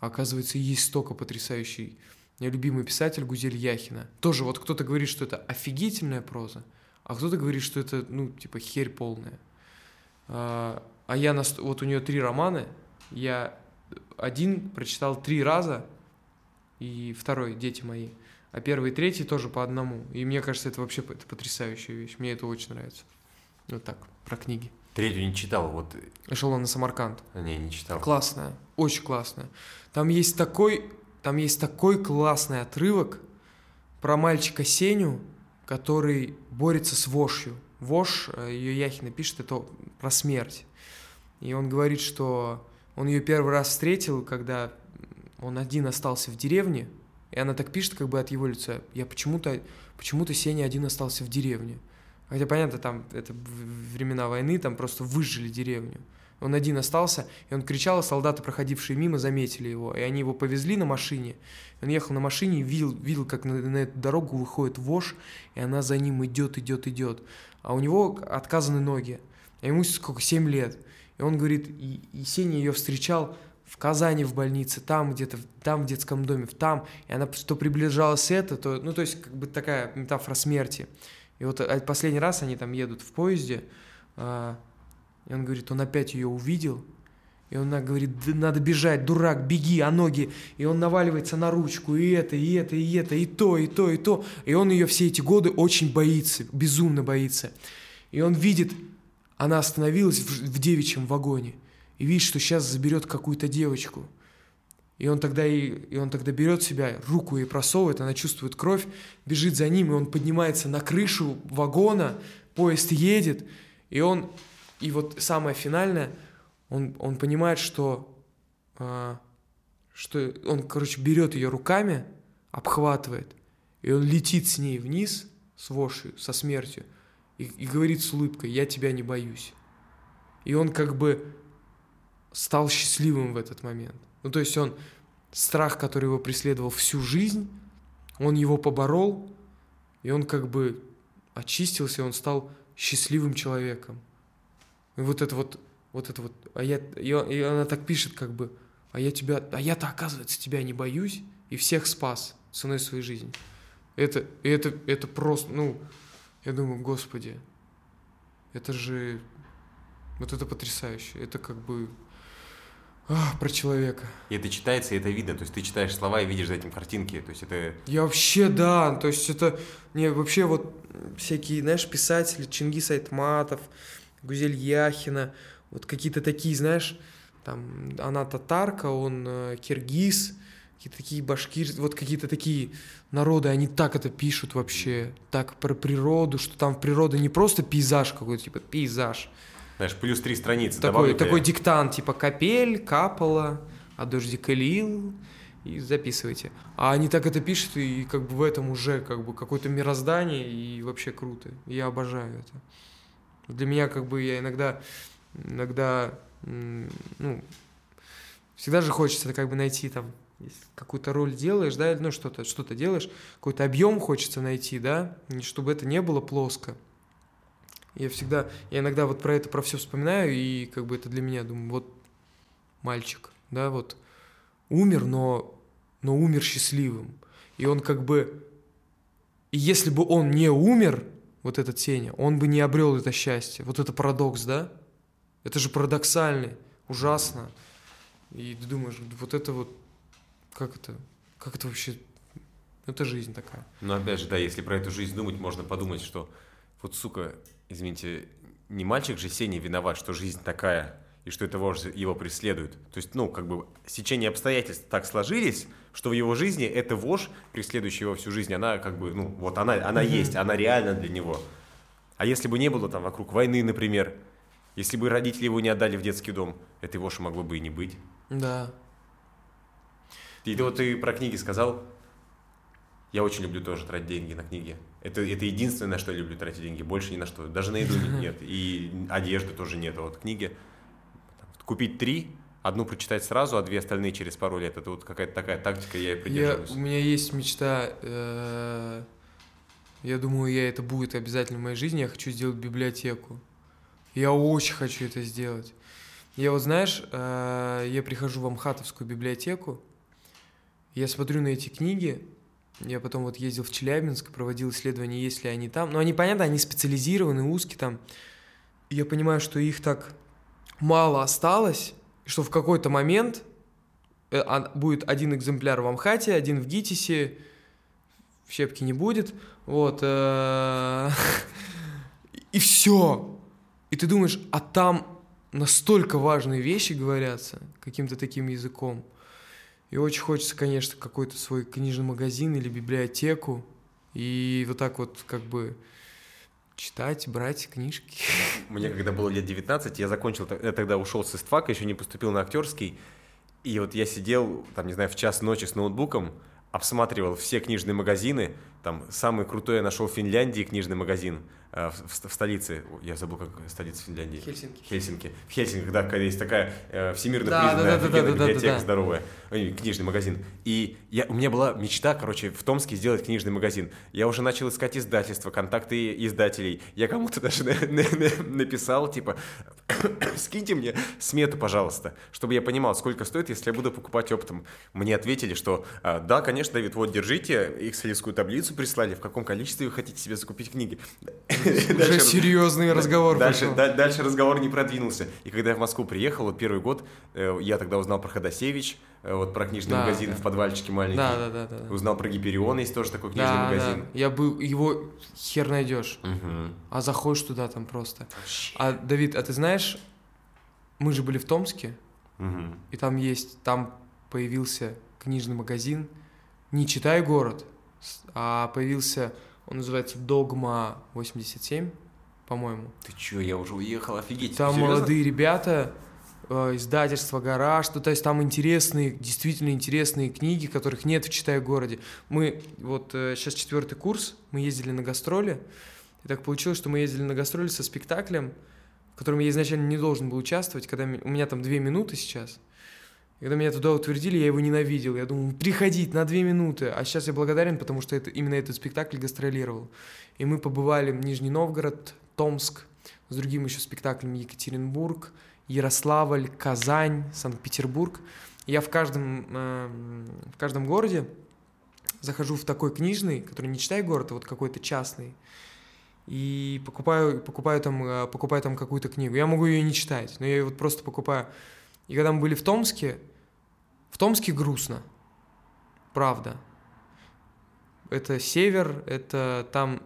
А оказывается, есть столько потрясающий. Я любимый писатель Гузель Яхина. Тоже вот кто-то говорит, что это офигительная проза, а кто-то говорит, что это, ну, типа, херь полная. А, а я, на, вот у нее три романа, я один прочитал три раза, и второй «Дети мои», а первый и третий тоже по одному. И мне кажется, это вообще это потрясающая вещь. Мне это очень нравится. Вот так, про книги. Третью не читал, вот. Эшелон на Самарканд. Не, не читал. Классная, очень классная. Там есть такой, там есть такой классный отрывок про мальчика Сеню, который борется с вошью. Вошь, э, ее Яхина пишет, это про смерть. И он говорит, что он ее первый раз встретил, когда он один остался в деревне, и она так пишет, как бы от его лица. Я почему-то, почему-то Сеня один остался в деревне. Хотя, понятно, там это времена войны, там просто выжили деревню. Он один остался, и он кричал, а солдаты, проходившие мимо, заметили его. И они его повезли на машине. Он ехал на машине и видел, видел как на, на эту дорогу выходит вож, и она за ним идет, идет, идет. А у него отказаны ноги. А ему сколько, 7 лет. И он говорит, и, и Сеня ее встречал в Казани в больнице, там где-то, там в детском доме, в там. И она то приближалась это, то, ну, то есть, как бы такая метафора смерти. И вот а, последний раз они там едут в поезде, а, и он говорит, он опять ее увидел, и он говорит, надо бежать, дурак, беги, а ноги. И он наваливается на ручку, и это, и это, и это, и то, и то, и то. И он ее все эти годы очень боится, безумно боится. И он видит, она остановилась в, в девичьем вагоне, и видит, что сейчас заберет какую-то девочку. И он тогда и, и он тогда берет себя, руку ей просовывает, она чувствует кровь, бежит за ним, и он поднимается на крышу вагона, поезд едет, и он и вот самое финальное, он, он понимает, что, э, что он, короче, берет ее руками, обхватывает, и он летит с ней вниз, с вошью, со смертью, и, и говорит с улыбкой, я тебя не боюсь. И он как бы стал счастливым в этот момент. Ну, то есть он, страх, который его преследовал всю жизнь, он его поборол, и он как бы очистился, он стал счастливым человеком. И вот это вот, вот это вот, а я, и, и она так пишет как бы, а я тебя, а я-то, оказывается, тебя не боюсь, и всех спас ценой своей жизни. Это, это, это просто, ну, я думаю, господи, это же, вот это потрясающе, это как бы а, про человека. И это читается, и это видно. То есть ты читаешь слова и видишь за этим картинки. То есть это... Я вообще, да. То есть это... Не, вообще вот всякие, знаешь, писатели, Чингис Айтматов, Гузель Яхина, вот какие-то такие, знаешь, там, она татарка, он э, киргиз, какие-то такие башкир, вот какие-то такие народы, они так это пишут вообще, так про природу, что там в природе не просто пейзаж какой-то, типа пейзаж. Знаешь, плюс три страницы. Такой, такой диктант, типа капель, капала, а дождик лил, и записывайте. А они так это пишут, и как бы в этом уже как бы какое-то мироздание, и вообще круто. Я обожаю это. Для меня как бы я иногда, иногда, ну, всегда же хочется как бы найти там, какую-то роль делаешь, да, ну что-то, что-то делаешь, какой-то объем хочется найти, да, чтобы это не было плоско. Я всегда, я иногда вот про это, про все вспоминаю, и как бы это для меня, думаю, вот мальчик, да, вот умер, но, но умер счастливым. И он как бы, и если бы он не умер, вот этот Сеня, он бы не обрел это счастье. Вот это парадокс, да? Это же парадоксальный, ужасно. И ты думаешь, вот это вот, как это, как это вообще, это жизнь такая. Но опять же, да, если про эту жизнь думать, можно подумать, что вот, сука, извините, не мальчик же Сеня виноват, что жизнь такая, и что это его преследует. То есть, ну, как бы, сечение обстоятельств так сложились, что в его жизни эта вошь, преследующая его всю жизнь, она как бы, ну, вот она, она mm-hmm. есть, она реальна для него. А если бы не было там вокруг войны, например, если бы родители его не отдали в детский дом, этой воши могло бы и не быть. Да. И вот ты про книги сказал. Я очень люблю тоже тратить деньги на книги. Это, это единственное, на что я люблю тратить деньги. Больше ни на что. Даже на еду нет. И одежды тоже нет. А вот книги купить три, одну прочитать сразу, а две остальные через пару лет. Это вот какая-то такая тактика, я и придерживаюсь. Я, у меня есть мечта, э, я думаю, я это будет обязательно в моей жизни, я хочу сделать библиотеку. Я очень хочу это сделать. Я вот, знаешь, э, я прихожу в Амхатовскую библиотеку, я смотрю на эти книги, я потом вот ездил в Челябинск, проводил исследования, есть ли они там. Но они, понятно, они специализированы, узкие там. Я понимаю, что их так мало осталось, что в какой-то момент э, будет один экземпляр в Амхате, один в ГИТИСе, в Щепке не будет, вот, э, и все. И ты думаешь, а там настолько важные вещи говорятся каким-то таким языком. И очень хочется, конечно, какой-то свой книжный магазин или библиотеку. И вот так вот как бы читать, брать книжки. Мне когда было лет 19, я закончил, я тогда ушел с истфака, еще не поступил на актерский, и вот я сидел, там, не знаю, в час ночи с ноутбуком, обсматривал все книжные магазины, там самый крутой я нашел в Финляндии книжный магазин в, в, в столице, я забыл, как столица Финляндии. Хельсинки. Хельсинки. В Хельсинках, да, когда есть такая э, всемирно Да, признанная да, да, да, да, да, библиотека да. здоровая, Ой, книжный магазин. И я, у меня была мечта, короче, в Томске сделать книжный магазин. Я уже начал искать издательства, контакты издателей. Я кому-то даже на- на- на- написал, типа, скиньте мне смету, пожалуйста, чтобы я понимал, сколько стоит, если я буду покупать оптом. Мне ответили, что а, да, конечно, Давид, вот держите, экселевскую таблицу прислали, в каком количестве вы хотите себе закупить книги. Уже серьезный разговор Дальше, дальше разговор не продвинулся. И когда я в Москву приехал, вот первый год, э, я тогда узнал про Ходосевич, э, вот про книжный Да, магазин да. в подвальчике маленький. Да, да, да, да. Узнал про Гиперион, есть тоже такой книжный Да, магазин. да. Я был, его хер найдешь. Мгм. А заходишь туда там просто. А, Давид, а ты знаешь, мы же были в Томске, Мгм. и там есть, там появился книжный магазин «Не читай город», а появился, он называется «Догма 87», по-моему. Ты чё, я уже уехал, офигеть. Там Серьезно? молодые ребята, э, издательство «Гараж», ну, то есть там интересные, действительно интересные книги, которых нет в «Читай городе». Мы, вот сейчас четвертый курс, мы ездили на гастроли, и так получилось, что мы ездили на гастроли со спектаклем, в котором я изначально не должен был участвовать, когда у меня там две минуты сейчас. Когда меня туда утвердили, я его ненавидел. Я думал, приходить на две минуты. А сейчас я благодарен, потому что это, именно этот спектакль гастролировал. И мы побывали в Нижний Новгород, Томск, с другим еще спектаклем Екатеринбург, Ярославль, Казань, Санкт-Петербург. Я в каждом, э, в каждом городе захожу в такой книжный, который не читай город, а вот какой-то частный, и покупаю, покупаю, там, э, покупаю там какую-то книгу. Я могу ее не читать, но я ее вот просто покупаю. И когда мы были в Томске, в Томске грустно. Правда. Это север, это там,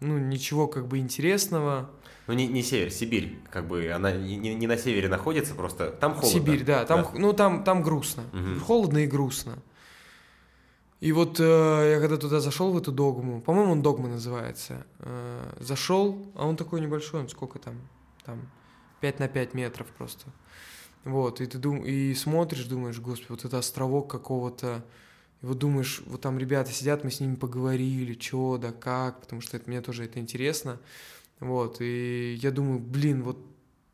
ну, ничего как бы интересного. Ну, не, не север, Сибирь, как бы, она не, не- на севере находится, просто там холодно. Сибирь, да, там, х- ну там, там грустно, Мгм. холодно и грустно. И вот э, я когда туда зашел в эту догму, по-моему, он догма называется, э, зашел, а он такой небольшой, он сколько там, там 5 на 5 метров просто. Вот, и ты дум... и смотришь, думаешь, господи, вот это островок какого-то, и вот думаешь, вот там ребята сидят, мы с ними поговорили, что да как, потому что это, мне тоже это интересно. Вот, и я думаю, блин, вот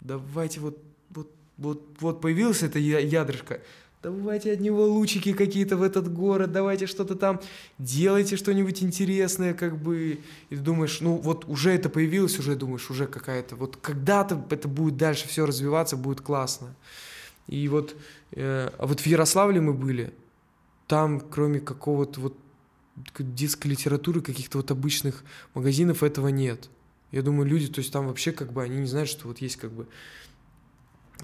давайте вот, вот, вот, вот появилась эта ядрышко, давайте от него лучики какие-то в этот город, давайте что-то там, делайте что-нибудь интересное, как бы, и думаешь, ну вот уже это появилось, уже думаешь, уже какая-то, вот когда-то это будет дальше все развиваться, будет классно. И вот, э, а вот в Ярославле мы были, там кроме какого-то вот детской литературы, каких-то вот обычных магазинов этого нет. Я думаю, люди, то есть там вообще как бы они не знают, что вот есть как бы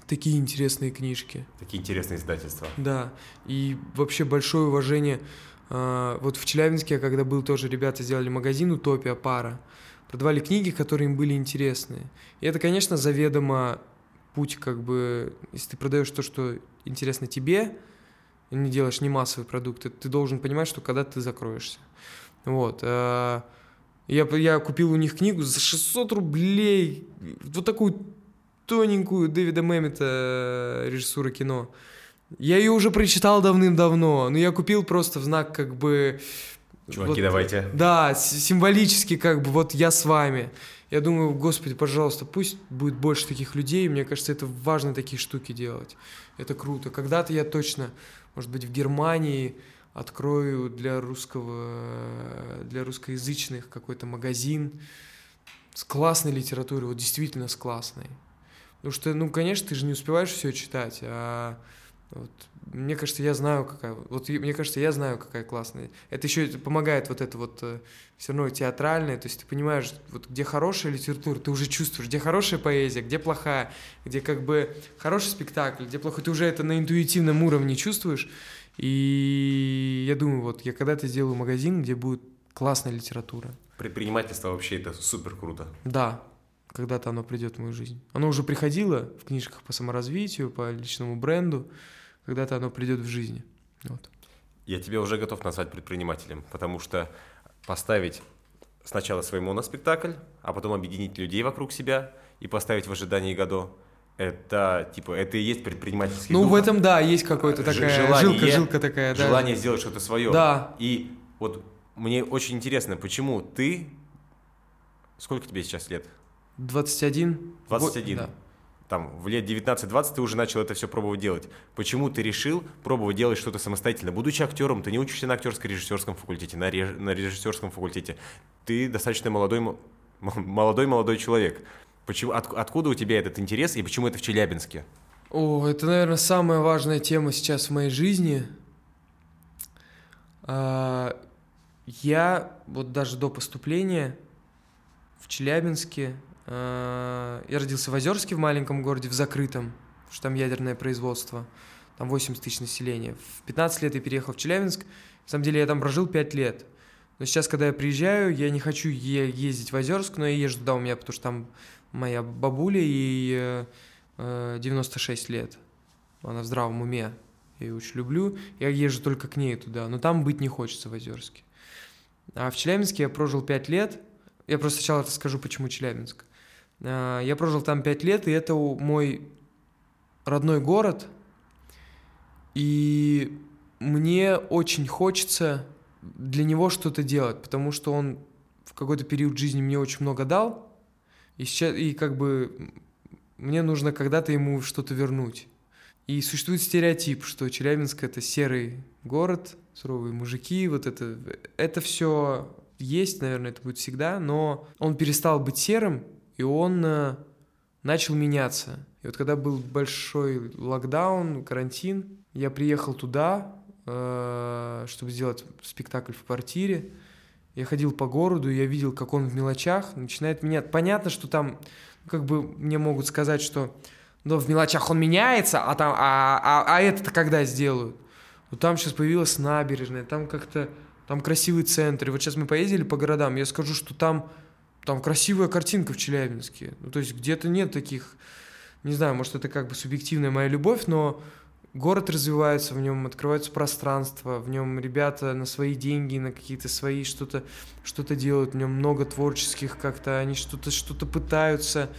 такие интересные книжки. Такие интересные издательства. Да, и вообще большое уважение. А, Вот в Челябинске, я когда был, тоже ребята сделали магазин «Утопия пара». Продавали книги, которые им были интересны. И это, конечно, заведомо путь, как бы, если ты продаешь то, что интересно тебе, и не делаешь не массовый продукт, ты- ты должен понимать, что когда ты закроешься. Вот. а, Я, я купил у них книгу за 600 рублей, вот такую тоненькую Дэвида Мэммета э, режиссура кино. Я ее уже прочитал давным-давно, но я купил просто в знак как бы... Чуваки, вот- давайте. Да, символически как бы вот я с вами. Я думаю, господи, пожалуйста, пусть будет больше таких людей. Мне кажется, это важно такие штуки делать. Это круто. Когда-то я точно, может быть, в Германии открою для русского, для русскоязычных какой-то магазин с классной литературой, вот действительно с классной. Потому что, ну, конечно, ты же не успеваешь все читать, а вот, мне кажется, я знаю, какая... Вот мне кажется, я знаю, какая классная. Это еще помогает вот это вот все равно театральное, то есть ты понимаешь, вот где хорошая литература, ты уже чувствуешь, где хорошая поэзия, где плохая, где как бы хороший спектакль, где плохой, ты уже это на интуитивном уровне чувствуешь. И я думаю, вот я когда-то сделаю магазин, где будет классная литература. Предпринимательство вообще это супер круто. Да, когда-то оно придет в мою жизнь. Оно уже приходило в книжках по саморазвитию, по личному бренду. Когда-то оно придет в жизни. Вот. Я тебя уже готов назвать предпринимателем, потому что поставить сначала свой моноспектакль, а потом объединить людей вокруг себя и поставить в ожидании Годо. Это, типа, это и есть предпринимательский Ну, дух. в этом, да, есть какой-то такая желание- жилка, жилка такая, да. Желание сделать что-то свое. Да. И вот мне очень интересно, почему ты... Сколько тебе сейчас лет? 21. 21. Да. Там, в лет 19-20 ты уже начал это все пробовать делать. Почему ты решил пробовать делать что-то самостоятельно? Будучи актером, ты не учишься на актерско-режиссерском факультете, на, реж- на режиссерском факультете. Ты достаточно молодой, мо- молодой молодой человек. Почему, от- откуда у тебя этот интерес и почему это в Челябинске? О, это, наверное, самая важная тема сейчас в моей жизни. А, Я вот даже до поступления в Челябинске, я родился в Озерске, в маленьком городе, в закрытом, потому что там ядерное производство, там 80 тысяч населения. В 15 лет я переехал в Челябинск, на самом деле я там прожил 5 лет. Но сейчас, когда я приезжаю, я не хочу е- ездить в Озерск, но я езжу туда у меня, потому что там моя бабуля и э, э, 96 лет. Она в здравом уме. Я ее очень люблю. Я езжу только к ней туда. Но там быть не хочется в Озерске. А в Челябинске я прожил 5 лет. Я просто сначала расскажу, почему Челябинск. А, Я прожил там 5 лет, и это мой родной город. И мне очень хочется для него что-то делать, потому что он в какой-то период жизни мне очень много дал, и, сейчас, и как бы мне нужно когда-то ему что-то вернуть. И существует стереотип, что Челябинск это серый город, суровые мужики, вот это, это все есть, наверное, это будет всегда, но он перестал быть серым, и он э, начал меняться. И вот когда был большой локдаун, карантин, я приехал туда, э, чтобы сделать спектакль в квартире. Я ходил по городу, я видел, как он в мелочах начинает меняться. Понятно, что там, ну, как бы мне могут сказать, что ну, в мелочах он меняется, а там, а, а, а это-то когда сделают? Ну, там сейчас появилась набережная, там как-то, там красивый центр. И вот сейчас мы поездили по городам, я скажу, что там, там красивая картинка в Челябинске. Ну, то есть где-то нет таких, не знаю, может, это как бы субъективная моя любовь, но город развивается, в нем открываются пространства, в нем ребята на свои деньги, на какие-то свои что-то что делают, в нем много творческих как-то, они что-то что пытаются.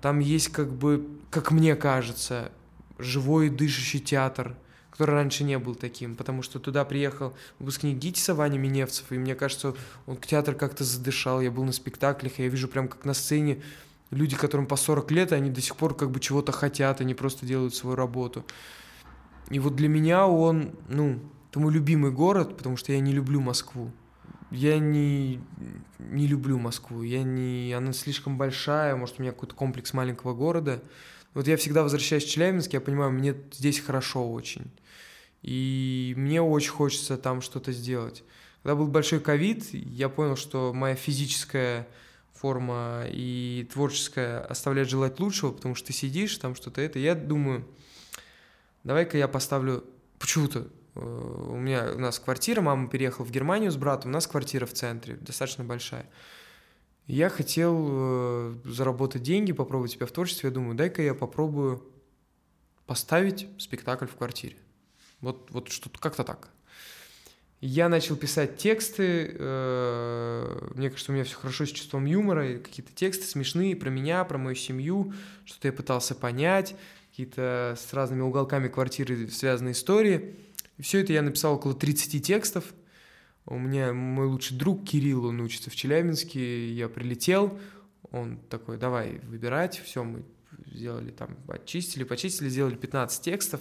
Там есть как бы, как мне кажется, живой дышащий театр, который раньше не был таким, потому что туда приехал выпускник ГИТИСа Ваня Миневцев, и мне кажется, он театр как-то задышал, я был на спектаклях, и я вижу прям как на сцене люди, которым по 40 лет, они до сих пор как бы чего-то хотят, они просто делают свою работу. И вот для меня он, ну, это мой любимый город, потому что я не люблю Москву. Я не, не люблю Москву, я не, она слишком большая, может, у меня какой-то комплекс маленького города. Вот я всегда возвращаюсь в Челябинск, я понимаю, мне здесь хорошо очень. И мне очень хочется там что-то сделать. Когда был большой ковид, я понял, что моя физическая форма и творческая оставляет желать лучшего, потому что ты сидишь, там что-то это. Я думаю, давай-ка я поставлю почему-то э, у меня у нас квартира, мама переехала в Германию с братом, у нас квартира в центре, достаточно большая. Я хотел э, заработать деньги, попробовать себя в творчестве. Я думаю, дай-ка я попробую поставить спектакль в квартире. Вот, вот что-то как-то так. Я начал писать тексты. Э, мне кажется, у меня все хорошо с чувством юмора. Какие-то тексты смешные про меня, про мою семью. Что-то я пытался понять. Какие-то с разными уголками квартиры связанные истории. Все это я написал около 30 текстов. У меня мой лучший друг Кирилл, он учится в Челябинске. Я прилетел. Он такой, давай выбирать. Все, мы сделали там, очистили, почистили, сделали 15 текстов.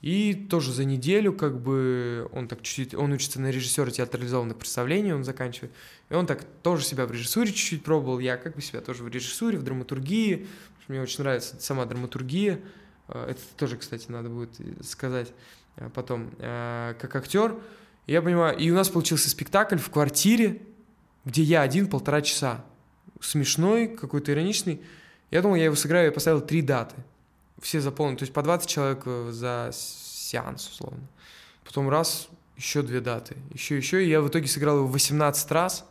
И тоже за неделю, как бы, он так чуть-чуть, он учится на режиссера театрализованных представлений, он заканчивает. И он так тоже себя в режиссуре чуть-чуть пробовал, я как бы себя тоже в режиссуре, в драматургии. Мне очень нравится сама драматургия. Это тоже, кстати, надо будет сказать потом. Как актер, я понимаю, и у нас получился спектакль в квартире, где я один полтора часа. Смешной, какой-то ироничный. Я думал, я его сыграю, я поставил три даты все заполнены, то есть по 20 человек за сеанс, условно. Потом раз, еще две даты, еще, еще, и я в итоге сыграл его 18 раз.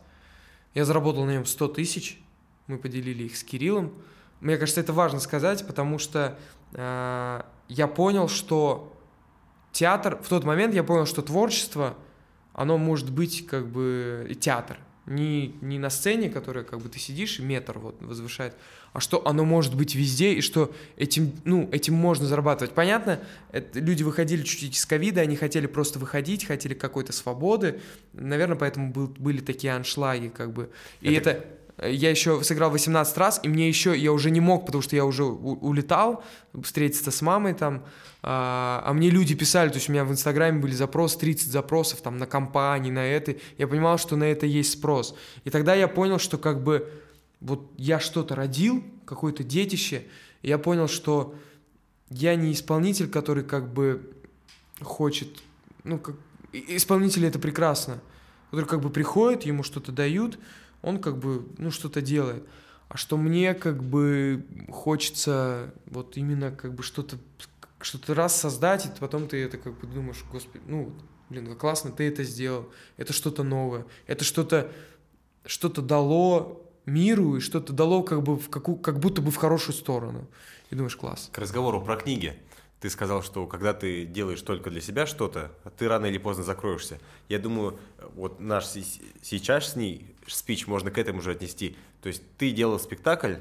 Я заработал на нем 100 тысяч, мы поделили их с Кириллом. Мне кажется, это важно сказать, потому что э, я понял, что театр, в тот момент я понял, что творчество, оно может быть как бы театр. Не, не на сцене, которая как бы ты сидишь и метр вот возвышает, а что оно может быть везде, и что этим, ну, этим можно зарабатывать. Понятно, это, люди выходили чуть-чуть из ковида, они хотели просто выходить, хотели какой-то свободы, наверное, поэтому был, были такие аншлаги, как бы. И это, это я еще сыграл 18 раз, и мне еще, я уже не мог, потому что я уже улетал, встретиться с мамой там, а, а мне люди писали, то есть у меня в Инстаграме были запросы, 30 запросов там на компании, на это, я понимал, что на это есть спрос. И тогда я понял, что как бы вот я что-то родил, какое-то детище, и я понял, что я не исполнитель, который как бы хочет, ну, как, исполнители это прекрасно, который как бы приходит, ему что-то дают, он как бы, ну, что-то делает. А что мне как бы хочется вот именно как бы что-то что-то раз создать, и потом ты это как бы думаешь, господи, ну, блин, как классно ты это сделал, это что-то новое, это что-то что-то дало миру и что-то дало как бы в какую, как будто бы в хорошую сторону. И думаешь, класс. К разговору про книги. Ты сказал, что когда ты делаешь только для себя что-то, ты рано или поздно закроешься. Я думаю, вот наш сейчас с ней спич можно к этому же отнести. То есть ты делал спектакль,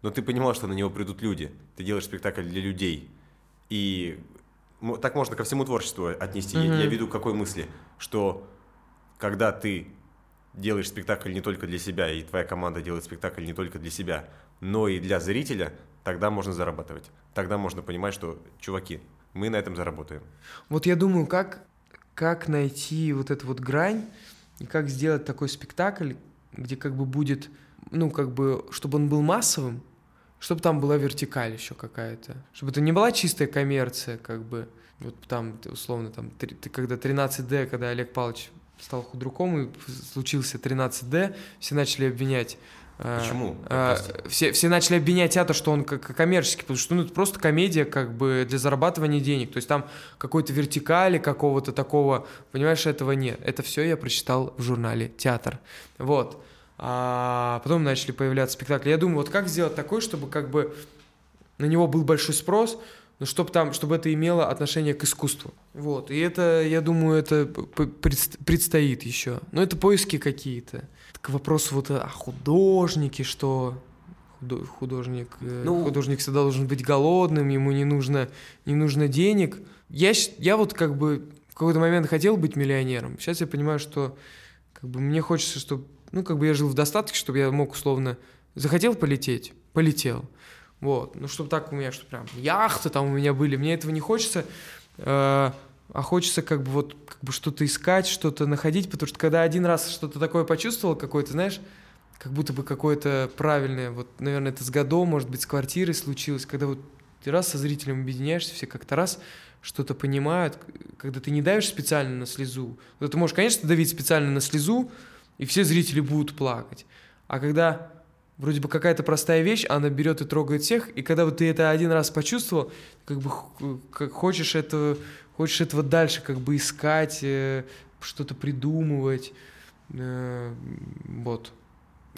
но ты понимал, что на него придут люди. Ты делаешь спектакль для людей. И так можно ко всему творчеству отнести. Mm-hmm. Я, я веду к какой мысли, что когда ты делаешь спектакль не только для себя, и твоя команда делает спектакль не только для себя, но и для зрителя, тогда можно зарабатывать. Тогда можно понимать, что, чуваки, мы на этом заработаем. Вот я думаю, как, как найти вот эту вот грань, и как сделать такой спектакль, где как бы будет, ну, как бы, чтобы он был массовым, чтобы там была вертикаль еще какая-то, чтобы это не была чистая коммерция, как бы, вот там, условно, там, ты, когда 13D, когда Олег Павлович стал худруком и случился 13D, все начали обвинять Почему? А, все, все начали обвинять театр, что он как коммерческий, потому что ну, это просто комедия как бы для зарабатывания денег. То есть там какой-то вертикали, какого-то такого, понимаешь, этого нет. Это все я прочитал в журнале «Театр». Вот. А потом начали появляться спектакли. Я думаю, вот как сделать такой, чтобы как бы на него был большой спрос, но чтобы там, чтобы это имело отношение к искусству. Вот. И это, я думаю, это предстоит еще. Но это поиски какие-то. К вопросу вот о художнике, что художник, э, ну, художник всегда должен быть голодным, ему не нужно, не нужно денег. Я, я вот как бы в какой-то момент хотел быть миллионером. Сейчас я понимаю, что как бы мне хочется, чтобы ну, как бы я жил в достатке, чтобы я мог условно... Захотел полететь? Полетел. Вот. Ну, чтобы так у меня, что прям яхты там у меня были. Мне этого не хочется. Э, а хочется как бы вот как бы что-то искать, что-то находить, потому что когда один раз что-то такое почувствовал, какое-то, знаешь, как будто бы какое-то правильное, вот, наверное, это с годом, может быть, с квартирой случилось, когда вот раз со зрителем объединяешься, все как-то раз что-то понимают, когда ты не давишь специально на слезу. Вот ты можешь, конечно, давить специально на слезу, и все зрители будут плакать. А когда вроде бы какая-то простая вещь, она берет и трогает всех, и когда вот ты это один раз почувствовал, как бы как хочешь этого, хочешь этого дальше как бы искать, э, что-то придумывать. Э, вот.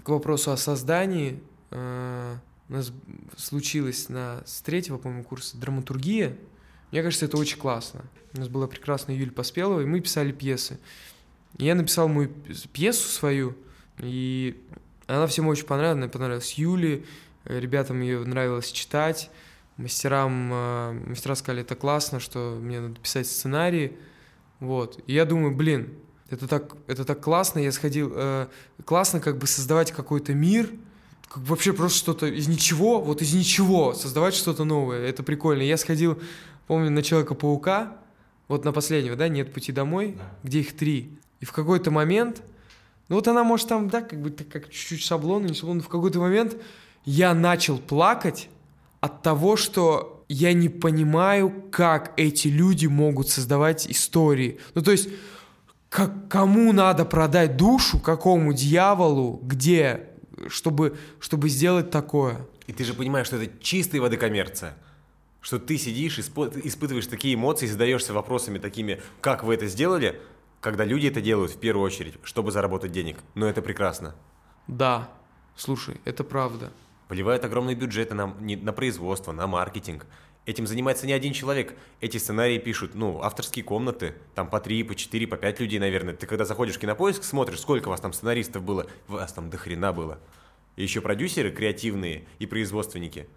К вопросу о создании э, у нас случилось на с третьего, по-моему, курса драматургия. Мне кажется, это очень классно. У нас была прекрасная Юлия Поспелова, и мы писали пьесы. Я написал мою пьесу свою, и она всем очень понравилась. Она понравилась Юле, ребятам ее нравилось читать, мастерам, э, мастера сказали, это классно, что мне надо писать сценарии. Вот. И я думаю, блин, это так, это так классно, я сходил, э, классно как бы создавать какой-то мир, как вообще просто что-то из ничего, вот из ничего создавать что-то новое, это прикольно. Я сходил, помню, на Человека-паука, вот на последнего, да, «Нет пути домой», да. где их три. И в какой-то момент, ну вот она может там, да, как бы как чуть-чуть шаблон, не шаблон, но в какой-то момент я начал плакать от того, что я не понимаю, как эти люди могут создавать истории. Ну то есть, как, кому надо продать душу, какому дьяволу, где, чтобы, чтобы сделать такое. И ты же понимаешь, что это чистая воды коммерция что ты сидишь, испытываешь такие эмоции, задаешься вопросами такими, как вы это сделали, когда люди это делают в первую очередь, чтобы заработать денег. Но это прекрасно. Да, слушай, это правда. Вливают огромные бюджеты на, на производство, на маркетинг. Этим занимается не один человек. Эти сценарии пишут, ну, авторские комнаты, там по три, по четыре, по пять людей, наверное. Ты когда заходишь в кинопоиск, смотришь, сколько вас там сценаристов было, вас там до хрена было. И еще продюсеры креативные и производственники.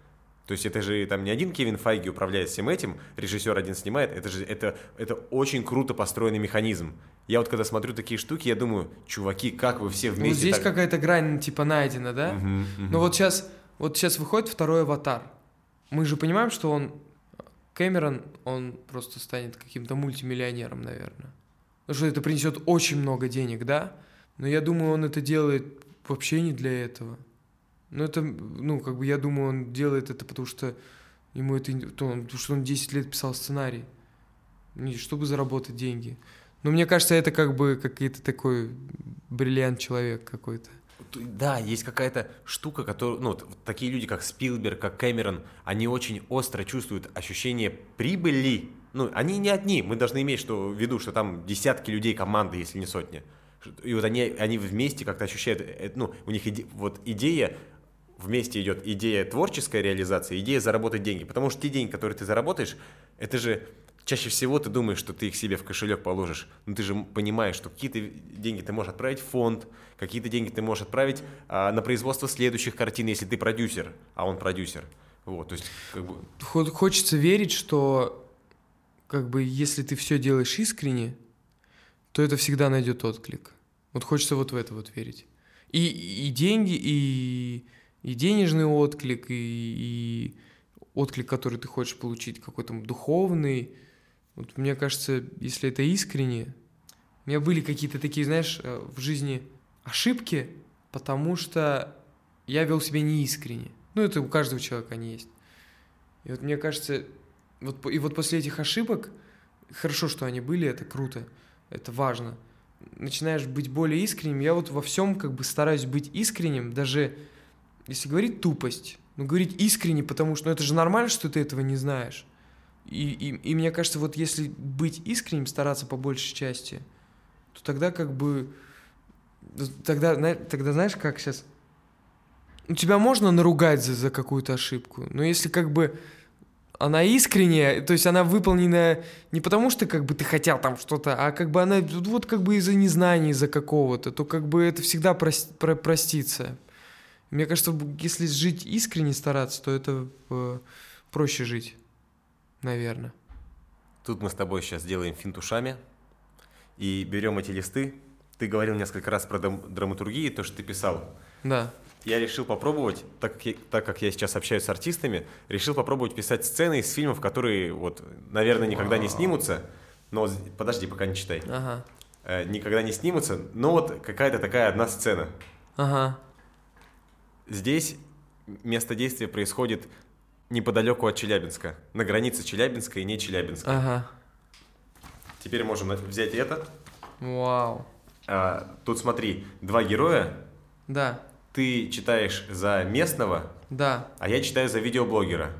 То есть это же там не один Кевин Файги управляет всем этим, режиссер один снимает, это же это, это очень круто построенный механизм. Я вот когда смотрю такие штуки, я думаю, чуваки, как вы все вместе... Ну, здесь так... какая-то грань типа найдена, да? Угу, угу. Но вот сейчас, вот сейчас выходит второй аватар. Мы же понимаем, что он, Кэмерон, он просто станет каким-то мультимиллионером, наверное. Потому что это принесет очень много денег, да? Но я думаю, он это делает вообще не для этого. Ну, это, ну, как бы я думаю, он делает это, потому что ему это, потому что он 10 лет писал сценарий, не чтобы заработать деньги. Но мне кажется, это как бы какой-то такой бриллиант человек какой-то. Да, есть какая-то штука, которую, ну, такие люди, как Спилберг, как Кэмерон, они очень остро чувствуют ощущение прибыли. Ну, они не одни, мы должны иметь что, в виду, что там десятки людей команды, если не сотни. И вот они, они вместе как-то ощущают, э, ну, у них иде, вот идея вместе идет идея творческая реализация, идея заработать деньги. Потому что те деньги, которые ты заработаешь, это же чаще всего ты думаешь, что ты их себе в кошелек положишь. Но ты же понимаешь, что какие-то деньги ты можешь отправить в фонд, какие-то деньги ты можешь отправить а, на производство следующих картин, если ты продюсер, а он продюсер. Вот, то есть, как бы... Хочется верить, что как бы если ты все делаешь искренне, то это всегда найдет отклик. Вот хочется вот в это вот верить. И, и деньги, и и денежный отклик, и, и отклик, который ты хочешь получить, какой-то духовный. Вот мне кажется, если это искренне, у меня были какие-то такие, знаешь, э, в жизни ошибки, потому что я вел себя неискренне. Ну, это у каждого человека они есть. И вот мне кажется, вот, и вот после этих ошибок, хорошо, что они были, это круто, это важно. Начинаешь быть более искренним. Я вот во всем как бы стараюсь быть искренним, даже если говорить тупость, ну, говорить искренне, потому что ну, это же нормально, что ты этого не знаешь. И, и, и мне кажется, вот если быть искренним, стараться по большей части, то тогда как бы... Тогда, тогда знаешь, как сейчас... Ну, тебя можно наругать за, за какую-то ошибку, но если как бы она искренняя, то есть она выполнена не потому, что как бы ты хотел там что-то, а как бы она вот как бы из-за незнания, из-за какого-то, то как бы это всегда прос, про, простится. Мне кажется, если жить искренне стараться, то это э, проще жить, наверное. Тут мы с тобой сейчас делаем финт ушами и берем эти листы. Ты говорил несколько раз про драматургию, то, что ты писал. Да. Я решил попробовать, так как, я, так как я сейчас общаюсь с артистами, решил попробовать писать сцены из фильмов, которые, вот, наверное, никогда не снимутся. Но подожди, пока не читай. Ага. Э, никогда не снимутся, но вот какая-то такая одна сцена. Ага. Здесь место действия происходит неподалеку от Челябинска, на границе Челябинска и не Челябинска. Ага. Теперь можем взять это. Вау. А, тут смотри, два героя. Да. Ты читаешь за местного. Да. А я читаю за видеоблогера.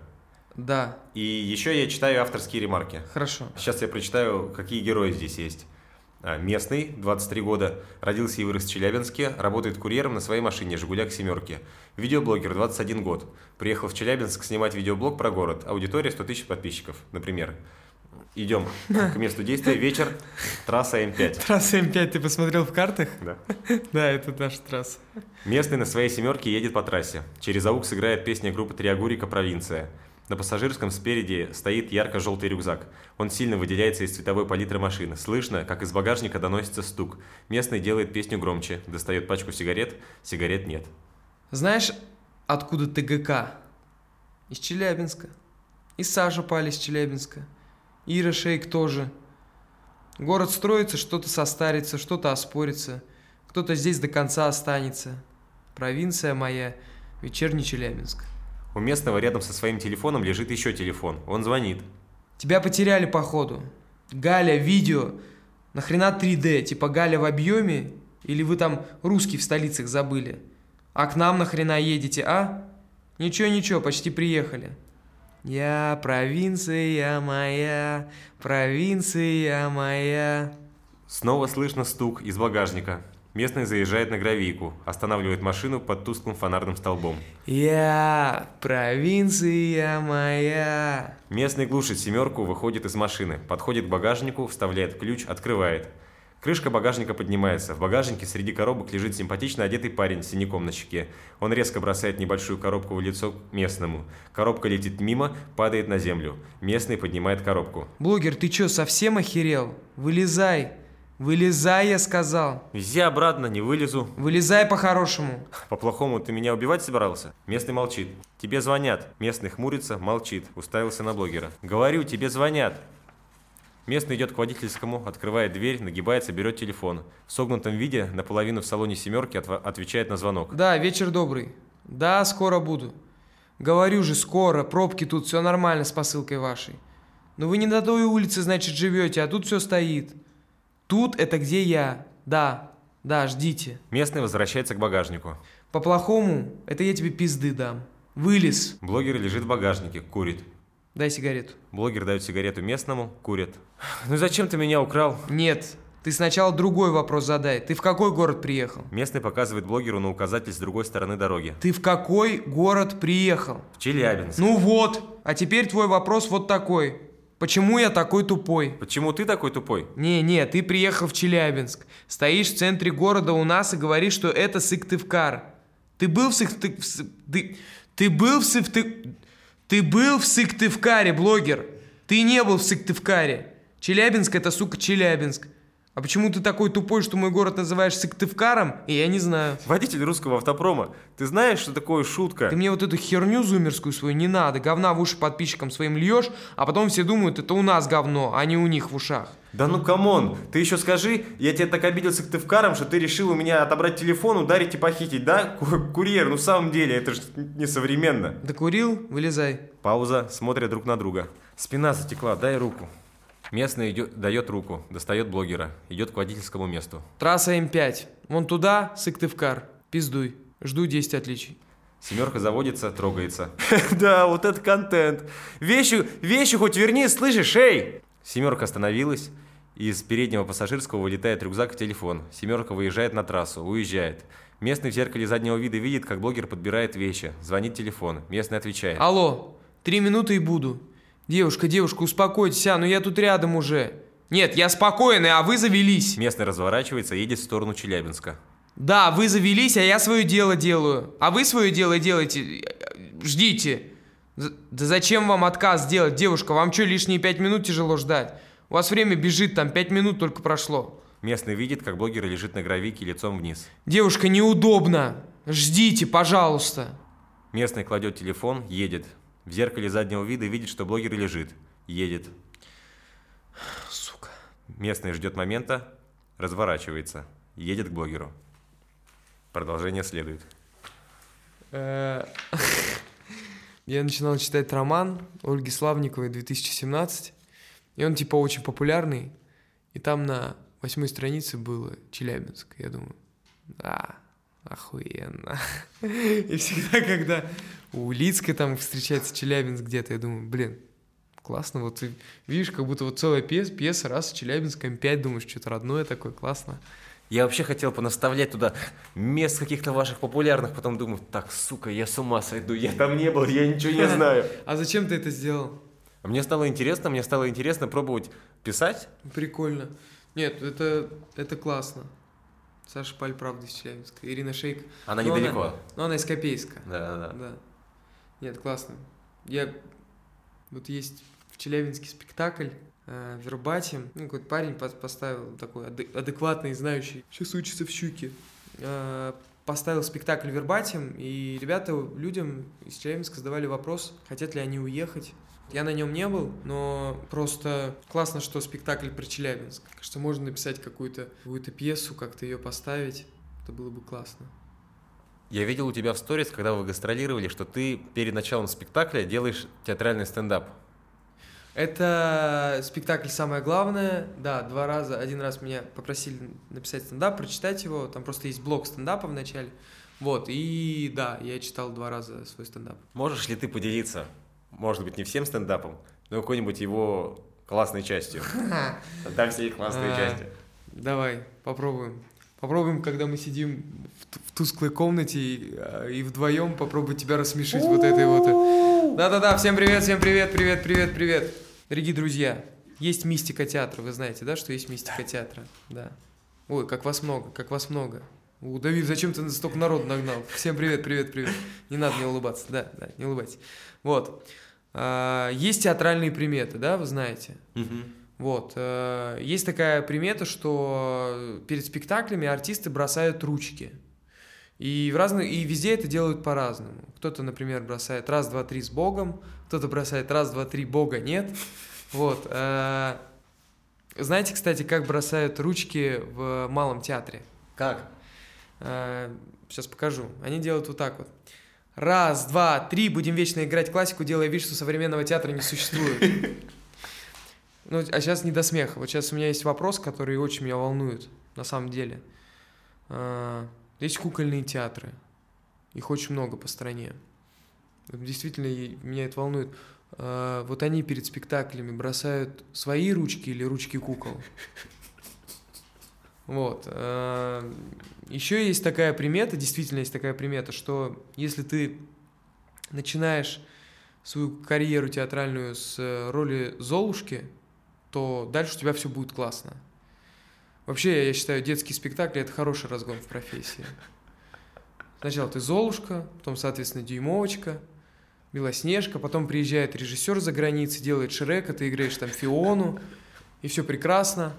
Да. И еще я читаю авторские ремарки. Хорошо. Сейчас я прочитаю, какие герои здесь есть. А, местный, 23 года, родился и вырос в Челябинске, работает курьером на своей машине «Жигуляк семерки». Видеоблогер, 21 год. Приехал в Челябинск снимать видеоблог про город. Аудитория 100 тысяч подписчиков, например. Идем к месту действия. Вечер. Трасса М5. Трасса М5 ты посмотрел в картах? Да. Да, это наша трасса. Местный на своей семерке едет по трассе. Через аук сыграет песня группы Триагурика «Провинция». На пассажирском спереди стоит ярко-желтый рюкзак. Он сильно выделяется из цветовой палитры машины. Слышно, как из багажника доносится стук. Местный делает песню громче, достает пачку сигарет, сигарет нет. Знаешь, откуда ТГК? Из Челябинска. И Саша Пали из Челябинска. Ира Шейк тоже. Город строится, что-то состарится, что-то оспорится. Кто-то здесь до конца останется. Провинция моя, вечерний Челябинск. У местного рядом со своим телефоном лежит еще телефон. Он звонит. Тебя потеряли, походу. Галя, видео. Нахрена 3D? Типа Галя в объеме? Или вы там русский в столицах забыли? А к нам нахрена едете, а? Ничего-ничего, почти приехали. Я провинция моя, провинция моя. Снова слышно стук из багажника. Местный заезжает на гравийку, останавливает машину под тусклым фонарным столбом. Я, провинция моя. Местный глушит семерку, выходит из машины, подходит к багажнику, вставляет ключ, открывает. Крышка багажника поднимается. В багажнике среди коробок лежит симпатично одетый парень с синяком на щеке. Он резко бросает небольшую коробку в лицо местному. Коробка летит мимо, падает на землю. Местный поднимает коробку. Блогер, ты чё, совсем охерел? Вылезай. Вылезай, я сказал. Вези обратно, не вылезу. Вылезай по-хорошему. По-плохому ты меня убивать собирался? Местный молчит. Тебе звонят. Местный хмурится, молчит. Уставился на блогера. Говорю, тебе звонят. Местный идет к водительскому, открывает дверь, нагибается, берет телефон. В согнутом виде, наполовину в салоне «семерки», отв- отвечает на звонок. Да, вечер добрый. Да, скоро буду. Говорю же, скоро. Пробки тут, все нормально с посылкой вашей. Но вы не на той улице, значит, живете, а тут все стоит. Тут это где я. Да, да, ждите. Местный возвращается к багажнику. По-плохому, это я тебе пизды дам. Вылез. Блогер лежит в багажнике, курит. Дай сигарету. Блогер дает сигарету местному, курит. «Ну зачем ты меня украл?» Нет, ты сначала другой вопрос задай. Ты в какой город приехал? Местный показывает блогеру на указатель с другой стороны дороги. Ты в какой город приехал? В Челябинск. Ну вот, а теперь твой вопрос вот такой. Почему я такой тупой? Почему ты такой тупой? Не-не, ты приехал в Челябинск, стоишь в центре города у нас и говоришь, что это Сыктывкар. Ты был в Сыктыв... Ты... Ты был в Сыктыв... Ты был в Сыктывкаре, блогер. Ты не был в Сыктывкаре. Челябинск это, сука, Челябинск. А почему ты такой тупой, что мой город называешь Сыктывкаром, и я не знаю. Водитель русского автопрома. Ты знаешь, что такое шутка? Ты мне вот эту херню зумерскую свою не надо. Говна в уши подписчикам своим льешь, а потом все думают, это у нас говно, а не у них в ушах. Да ну come on, ты еще скажи, я тебе так обиделся Сыктывкаром, что ты решил у меня отобрать телефон, ударить и похитить, да? Ку- Курьер, ну в самом деле, это же несовременно. Докурил? Вылезай. Пауза, смотрят друг на друга. Спина затекла, дай руку. Местный идет, дает руку, достает блогера, идет к водительскому месту. Трасса М5. Вон туда, Сыктывкар. Пиздуй. Жду 10 отличий. Семерка заводится, трогается. Да, вот это контент. Вещи, вещи хоть верни, слышишь, эй! Семерка остановилась. Из переднего пассажирского вылетает рюкзак и телефон. Семерка выезжает на трассу, уезжает. Местный в зеркале заднего вида видит, как блогер подбирает вещи. Звонит телефон. Местный отвечает. Алло, три минуты и буду. Девушка, девушка, успокойтесь, а, ну я тут рядом уже. Нет, я спокойный, а вы завелись. Местный разворачивается и едет в сторону Челябинска. Да, вы завелись, а я свое дело делаю. А вы свое дело делаете. Ждите. Да зачем вам отказ делать, девушка? Вам что, лишние пять минут тяжело ждать? У вас время бежит, там пять минут только прошло. Местный видит, как блогер лежит на гравике лицом вниз. Девушка, неудобно. Ждите, пожалуйста. Местный кладет телефон, едет. В зеркале заднего вида видит, что блогер лежит. Едет. Сука. Местный ждет момента, разворачивается, едет к блогеру. Продолжение следует. Э, Я начинал читать роман Ольги Славниковой 2017, и он типа очень популярный, и там на восьмой странице было Челябинск. Я думаю, да, охуенно. И всегда, когда у Лицкой там встречается Челябинск где-то, я думаю, блин, классно, вот ты видишь, как будто вот целая пьеса, пьеса раз с Челябинском, пять, думаешь, что-то родное такое, классно. Я вообще хотел понаставлять туда мест каких-то ваших популярных, потом думаю, так, сука, я с ума сойду, я там не был, я ничего не знаю. А зачем ты это сделал? А Мне стало интересно, мне стало интересно пробовать писать. Прикольно. Нет, это, это классно. Саша Паль, правда, из Челябинска. Ирина Шейк. Она Ну, недалеко. Но она из Копейска. Да, да, да. Да. Нет, классно. Я... Вот есть в Челябинске спектакль э, Вербатим. Ну, какой-то парень пос- поставил такой адекватный, знающий. Сейчас учится в Щуке. Э, поставил спектакль Вербатим, и ребята людям из Челябинска задавали вопрос, хотят ли они уехать. Я на нем не был, но просто классно, что спектакль про Челябинск. Кажется, можно написать какую-то какую пьесу, как-то ее поставить. Это было бы классно. Я видел у тебя в сторис, когда вы гастролировали, что ты перед началом спектакля делаешь театральный стендап. Это спектакль самое главное. Да, два раза. Один раз меня попросили написать стендап, прочитать его. Там просто есть блок стендапа в начале. Вот, и да, я читал два раза свой стендап. Можешь ли ты поделиться, может быть, не всем стендапом, но какой-нибудь его классной частью? Там все классные А. части. Давай, попробуем. Попробуем, когда мы сидим в, в тусклой комнате и, и вдвоем попробовать тебя рассмешить вот этой вот. Да-да-да, всем привет, всем привет, привет, привет, привет. Дорогие друзья, есть мистика театра, вы знаете, да, что есть мистика театра? Да. Ой, как вас много, как вас много. У Давид, зачем ты столько народу нагнал? Всем привет, привет, привет. Не надо не улыбаться, да, да, не улыбайтесь. Вот. А, есть театральные приметы, да, вы знаете? Угу. Вот. э, Есть такая примета, что перед спектаклями артисты бросают ручки. И, в разных, и везде это делают по-разному. Кто-то, например, бросает раз, два, три с Богом, кто-то бросает раз, два, три, Бога нет. Вот. э, Знаете, кстати, как бросают ручки в малом театре? Как? Сейчас покажу. Они делают вот так вот. Раз, два, три, будем вечно играть классику, делая вид, что современного театра не существует. Ну, а сейчас не до смеха. Вот сейчас у меня есть вопрос, который очень меня волнует, на самом деле. А, Есть кукольные театры. Их очень много по стране. Действительно, меня это волнует. А, Вот они перед спектаклями бросают свои ручки или ручки кукол. Вот. Еще есть такая примета, действительно есть такая примета, что если ты начинаешь свою карьеру театральную с э, роли Золушки, то дальше у тебя все будет классно. Вообще, я считаю, детские спектакли – это хороший разгон в профессии. Сначала ты Золушка, потом, соответственно, Дюймовочка, Белоснежка, потом приезжает режиссер за границей, делает Шрека, ты играешь там Фиону, и все прекрасно.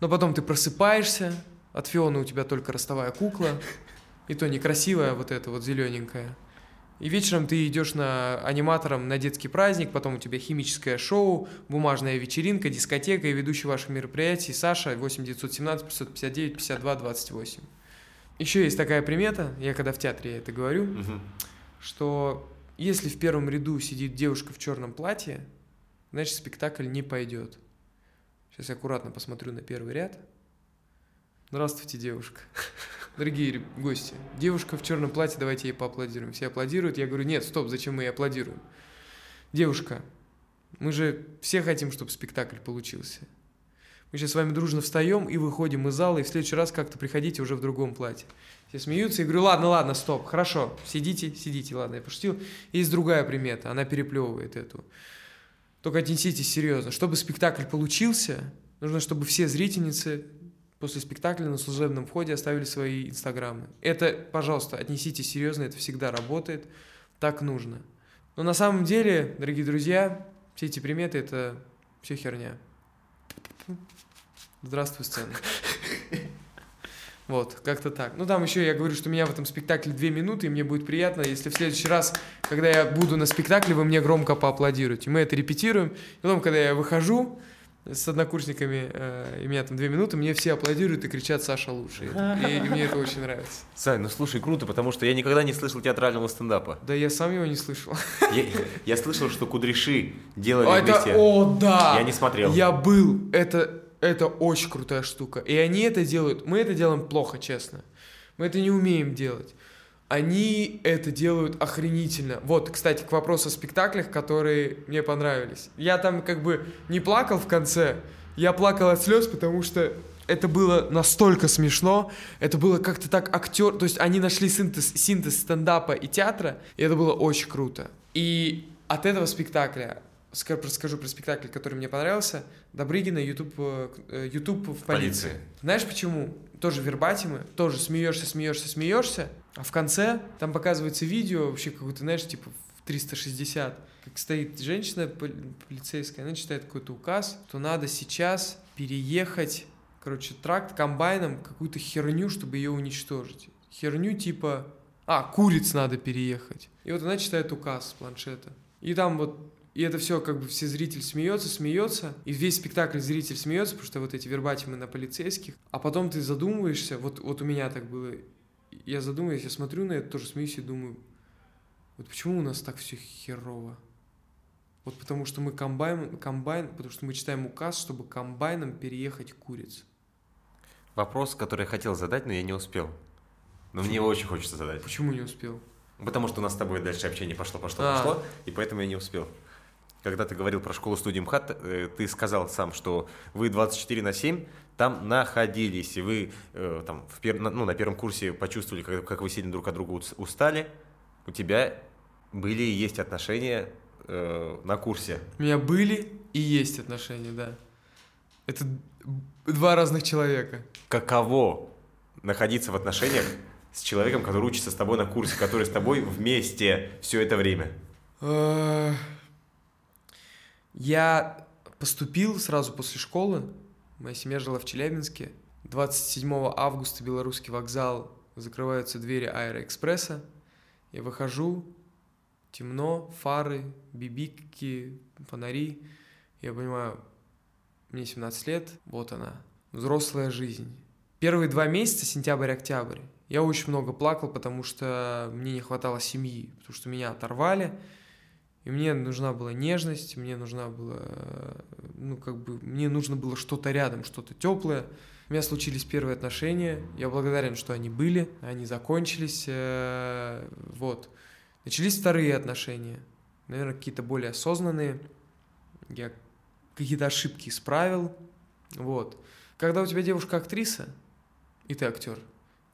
Но потом ты просыпаешься, от Фионы у тебя только ростовая кукла, и то некрасивая вот эта вот зелененькая. И вечером ты идешь на аниматором на детский праздник, потом у тебя химическое шоу, бумажная вечеринка, дискотека и ведущий ваших мероприятий Саша 8 917 559 52 28. Еще есть такая примета, я когда в театре это говорю, что если в первом ряду сидит девушка в черном платье, значит спектакль не пойдет. Сейчас я аккуратно посмотрю на первый ряд. Здравствуйте, девушка. Дорогие гости, девушка в черном платье, давайте ей поаплодируем. Все аплодируют. Я говорю, нет, стоп, зачем мы ей аплодируем? Девушка, мы же все хотим, чтобы спектакль получился. Мы сейчас с вами дружно встаем и выходим из зала, и в следующий раз как-то приходите уже в другом платье. Все смеются, я говорю, ладно, ладно, стоп, хорошо, сидите, сидите, ладно, я пошутил. Есть другая примета, она переплевывает эту. Только отнеситесь серьезно. Чтобы спектакль получился, нужно, чтобы все зрительницы после спектакля на служебном входе оставили свои инстаграмы. Это, пожалуйста, отнеситесь серьезно, это всегда работает, так нужно. Но на самом деле, дорогие друзья, все эти приметы – это все херня. Здравствуй, сцена. Вот, как-то так. Ну, там еще я говорю, что у меня в этом спектакле две минуты, и мне будет приятно, если в следующий раз, когда я буду на спектакле, вы мне громко поаплодируете. Мы это репетируем. И потом, когда я выхожу с однокурсниками, э, и у меня там две минуты, мне все аплодируют и кричат «Саша лучший». И, и мне это очень нравится. Сань, ну слушай, круто, потому что я никогда не слышал театрального стендапа. Да я сам его не слышал. Я, я слышал, что кудряши делали А это, вместе. о, да! Я не смотрел. Я был. Это, это очень крутая штука. И они это делают. Мы это делаем плохо, честно. Мы это не умеем делать. Они это делают охренительно. Вот, кстати, к вопросу о спектаклях, которые мне понравились. Я там как бы не плакал в конце. Я плакал от слез, потому что это было настолько смешно, это было как-то так актер, то есть они нашли синтез, синтез стендапа и театра, и это было очень круто. И от этого спектакля, расскажу про спектакль, который мне понравился, Добрыгина, YouTube, э, э, YouTube в полиции. Полиции. Знаешь почему? Тоже вербатимы, тоже смеешься, смеешься, смеешься, а в конце там показывается видео, вообще какое-то, знаешь, типа в 360, как стоит женщина пол- полицейская, она читает какой-то указ, то надо сейчас переехать, короче, тракт комбайном какую-то херню, чтобы ее уничтожить. Херню типа, а, куриц надо переехать. И вот она читает указ с планшета. И там вот и это все как бы все зритель смеется, смеется, и весь спектакль зритель смеется, потому что вот эти вербатимы на полицейских, а потом ты задумываешься, вот, вот у меня так было, я задумываюсь, я смотрю на это, тоже смеюсь и думаю, вот почему у нас так все херово? Вот потому что мы комбайн, комбайн, потому что мы читаем указ, чтобы комбайном переехать куриц. Вопрос, который я хотел задать, но я не успел. Но мне его очень хочется задать. Почему не успел? Потому что у нас с тобой дальше общение пошло, пошло, А. пошло, и поэтому я не успел. Когда ты говорил про школу-студию МХАТ, э, ты сказал сам, что вы 24 на 7 там находились, и вы э, там, в пер... ну, на первом курсе почувствовали, как, как вы сильно друг от друга устали, у тебя были и есть отношения э, на курсе. У меня были и есть отношения, да. Это два разных человека. Каково находиться в отношениях с человеком, который учится с тобой на курсе, который с тобой вместе все это время? Я поступил сразу после школы. Моя семья жила в Челябинске. 27 августа Белорусский вокзал, закрываются двери Аэроэкспресса. Я выхожу, темно, фары, бибики, фонари. Я понимаю, мне 17 лет, вот она, взрослая жизнь. Первые два месяца, сентябрь-октябрь, я очень много плакал, потому что мне не хватало семьи, потому что меня оторвали, и мне нужна была нежность, мне нужна была, ну, как бы, мне нужно было что-то рядом, что-то теплое. У меня случились первые отношения, я благодарен, что они были, они закончились, э, вот. Начались вторые отношения, наверное, какие-то более осознанные. Я какие-то ошибки исправил, вот. Когда у тебя девушка актриса, и ты актер,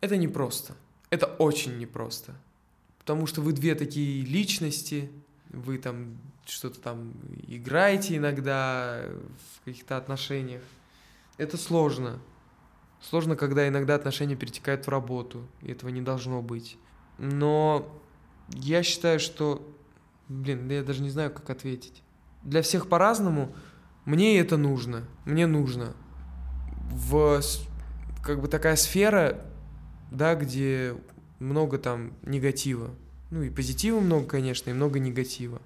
это непросто. Это очень непросто. Потому что вы две такие личности, вы там что-то там играете иногда в каких-то отношениях. Это сложно. Сложно, когда иногда отношения перетекают в работу, и этого не должно быть. Но я считаю, что... Блин, я даже не знаю, как ответить. Для всех по-разному. Мне это нужно. Мне нужно. В как бы такая сфера, да, где много там негатива. Ну и позитива много, конечно, и много негатива.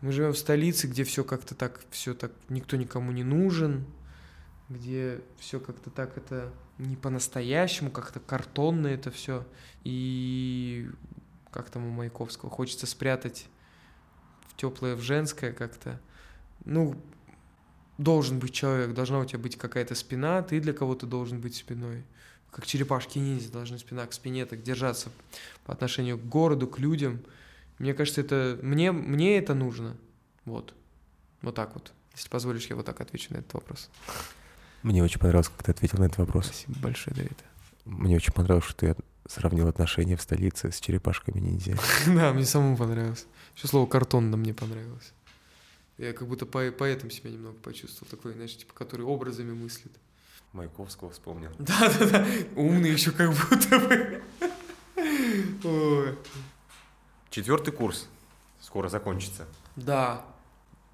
Мы живем в столице, где все как-то так, все так, никто никому не нужен, где все как-то так это не по-настоящему, как-то картонно это все. И как там у Маяковского, хочется спрятать в теплое, в женское как-то. Ну, должен быть человек, должна у тебя быть какая-то спина, ты для кого-то должен быть спиной. Как черепашки ниндзя должны спина к спине так держаться по отношению к городу, к людям. Мне кажется, это мне, мне это нужно. Вот. Вот так вот. Если позволишь, я вот так отвечу на этот вопрос. Мне очень понравилось, как ты ответил на этот вопрос. Спасибо большое, Давид. Мне очень понравилось, что ты сравнил отношения в столице с черепашками ниндзя. Да, мне самому понравилось. Еще слово «картонно» мне понравилось. Я как будто по поэтом себя немного почувствовал, такой, знаешь, типа, который образами мыслит. Маяковского вспомнил. Да-да-да, умный еще как будто бы. Четвертый курс скоро закончится. Да.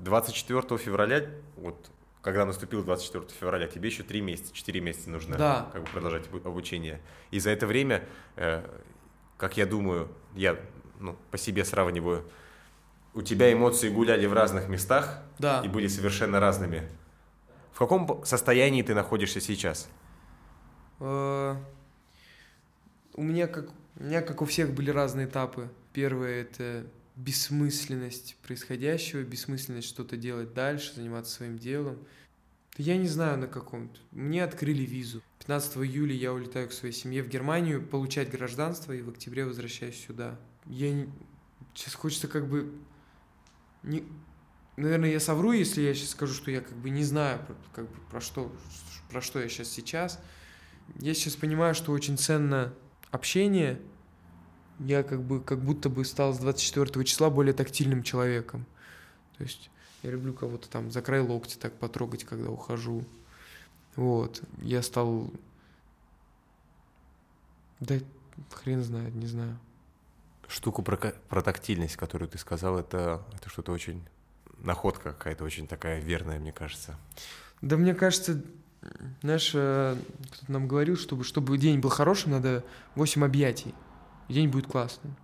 24 февраля, вот когда наступил 24 февраля, тебе еще три месяца, четыре месяца нужно да. как бы продолжать обучение. И за это время, э, как я думаю, я ну, по себе сравниваю, у тебя эмоции гуляли в разных местах да. и были совершенно разными. Каком состоянии ты находишься сейчас? Uh, у меня как у меня как у всех были разные этапы. Первое это бессмысленность происходящего, бессмысленность что-то делать дальше, заниматься своим делом. Я не знаю на каком-то. Мне открыли визу. 15 июля я улетаю к своей семье в Германию получать гражданство, и в октябре возвращаюсь сюда. Я не... Сейчас хочется как бы не, наверное, я совру, если я сейчас скажу, что я как бы не знаю, как бы, про, что, про что я сейчас сейчас. Я сейчас понимаю, что очень ценно общение. Я как бы как будто бы стал с 24 числа более тактильным человеком. То есть я люблю кого-то там за край локти так потрогать, когда ухожу. Вот. Я стал... Да хрен знает, не знаю штуку про, про тактильность, которую ты сказал, это, это что-то очень... Находка какая-то очень такая верная, мне кажется. Да мне кажется, знаешь, э, кто-то нам говорил, чтобы, чтобы день был хорошим, надо 8 объятий. И день будет классным.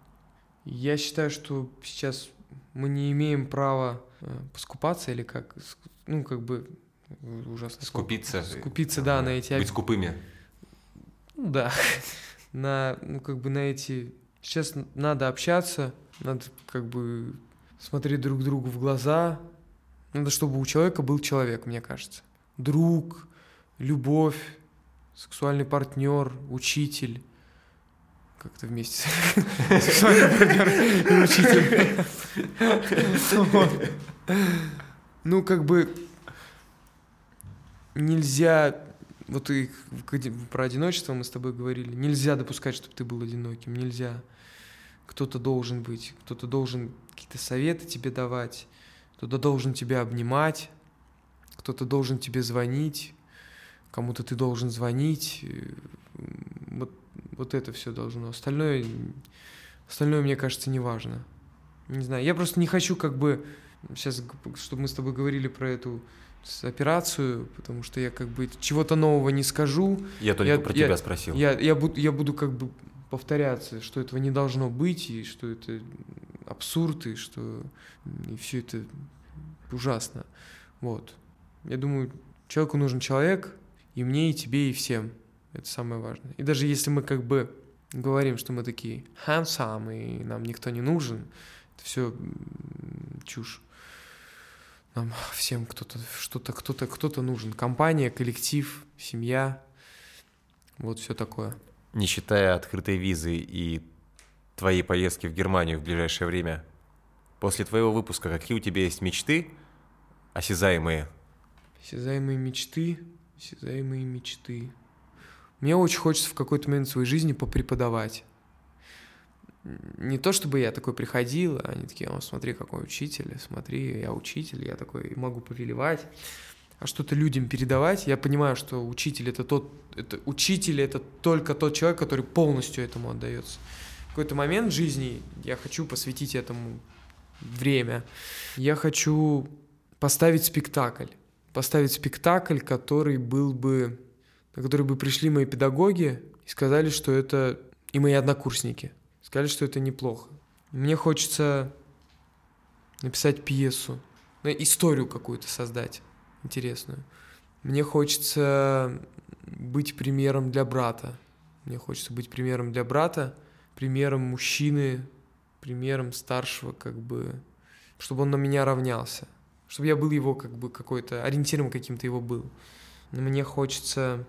Я считаю, что сейчас мы не имеем права э, поскупаться или как, ну, как бы ужасно. Скупиться. Скупиться, да, на эти... Быть скупыми. Ну да, на, ну, как бы на эти Сейчас надо общаться, надо как бы смотреть друг другу в глаза. Надо, чтобы у человека был человек, мне кажется. Друг, любовь, сексуальный партнер, учитель. как-то вместе с вами партнер и учитель. Ну, как бы нельзя, вот и про одиночество мы с тобой говорили, нельзя допускать, чтобы ты был одиноким, нельзя. Кто-то должен быть, кто-то должен какие-то советы тебе давать, кто-то должен тебя обнимать, кто-то должен тебе звонить, кому-то ты должен звонить. Вот, вот это все должно. Остальное, остальное, мне кажется, не важно. Не знаю, я просто не хочу как бы сейчас, чтобы мы с тобой говорили про эту операцию, потому что я как бы чего-то нового не скажу. Я только я, про я, тебя спросил. Я, я, буду, я буду как бы повторяться, что этого не должно быть, и что это абсурд, и что и все это ужасно. Вот. Я думаю, человеку нужен человек, и мне, и тебе, и всем. Это самое важное. И даже если мы как бы говорим, что мы такие handsome, и нам никто не нужен, это все чушь. Нам всем кто-то, что-то, кто-то, кто-то нужен. Компания, коллектив, семья. Вот все такое. Не считая открытой визы и твоей поездки в Германию в ближайшее время, после твоего выпуска какие у тебя есть мечты осязаемые? Осязаемые мечты, осязаемые мечты. Мне очень хочется в какой-то момент своей жизни попреподавать не то чтобы я такой приходил, а они такие, о, смотри, какой учитель, смотри, я учитель, я такой могу повелевать, а что-то людям передавать. Я понимаю, что учитель это тот, это учитель это только тот человек, который полностью этому отдается. Какой-то момент жизни я хочу посвятить этому время. Я хочу поставить спектакль, поставить спектакль, который был бы, на который бы пришли мои педагоги и сказали, что это и мои однокурсники Сказали, что это неплохо. Мне хочется написать пьесу, ну, историю какую-то создать интересную. Мне хочется быть примером для брата. Мне хочется быть примером для брата, примером мужчины, примером старшего, как бы, чтобы он на меня равнялся, чтобы я был его как бы какой-то ориентиром каким-то его был. Но мне хочется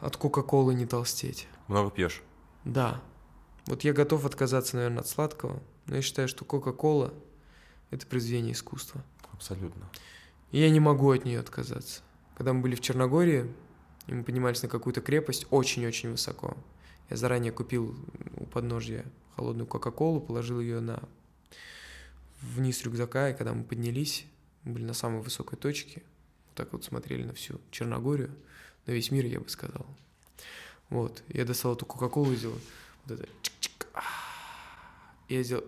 от Кока-Колы не толстеть. Много пьешь? Да. Вот я готов отказаться, наверное, от сладкого, но я считаю, что Кока-Кола – это произведение искусства. Абсолютно. И я не могу от нее отказаться. Когда мы были в Черногории, и мы поднимались на какую-то крепость очень-очень высоко, я заранее купил у подножья холодную Кока-Колу, положил ее на вниз рюкзака, и когда мы поднялись, мы были на самой высокой точке, вот так вот смотрели на всю Черногорию, на весь мир, я бы сказал. Вот, я достал эту Кока-Колу сделал вот это я сделал...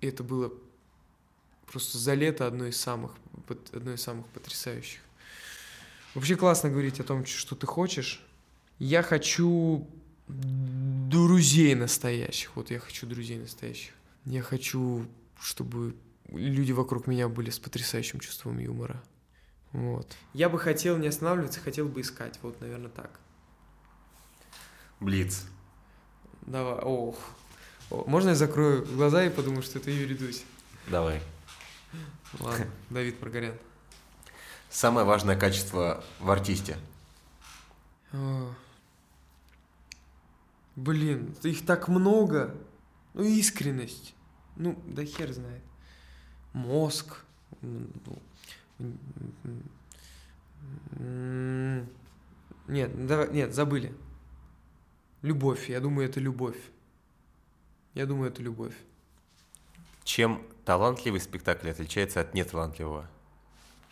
И это было просто за лето одно из самых, одно из самых потрясающих. Вообще классно говорить о том, что ты хочешь. Я хочу друзей настоящих. Вот я хочу друзей настоящих. Я хочу, чтобы люди вокруг меня были с потрясающим чувством юмора. Вот. Я бы хотел не останавливаться, хотел бы искать. Вот, наверное, так. Блиц. Давай. Ох. Можно я закрою глаза и подумаю, что это Юрий Дудь? Давай. Ладно, Давид Маргарян. Самое важное качество в артисте? О. Блин, их так много. Ну, искренность. Ну, да хер знает. Мозг. Нет, давай, нет, забыли. Любовь, я думаю, это любовь. Я думаю, это любовь. Чем талантливый спектакль отличается от неталантливого?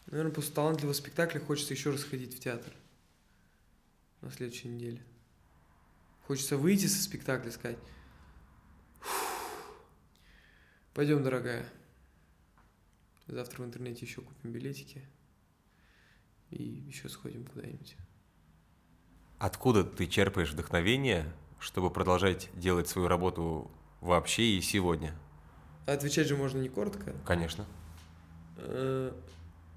Наверное, после талантливого спектакля хочется еще раз ходить в театр на следующей неделе. Хочется выйти со спектакля и сказать, пойдем, дорогая. Завтра в интернете еще купим билетики и еще сходим куда-нибудь. Откуда ты черпаешь вдохновение, чтобы продолжать делать свою работу вообще и сегодня? А отвечать же можно не коротко. Конечно. Э,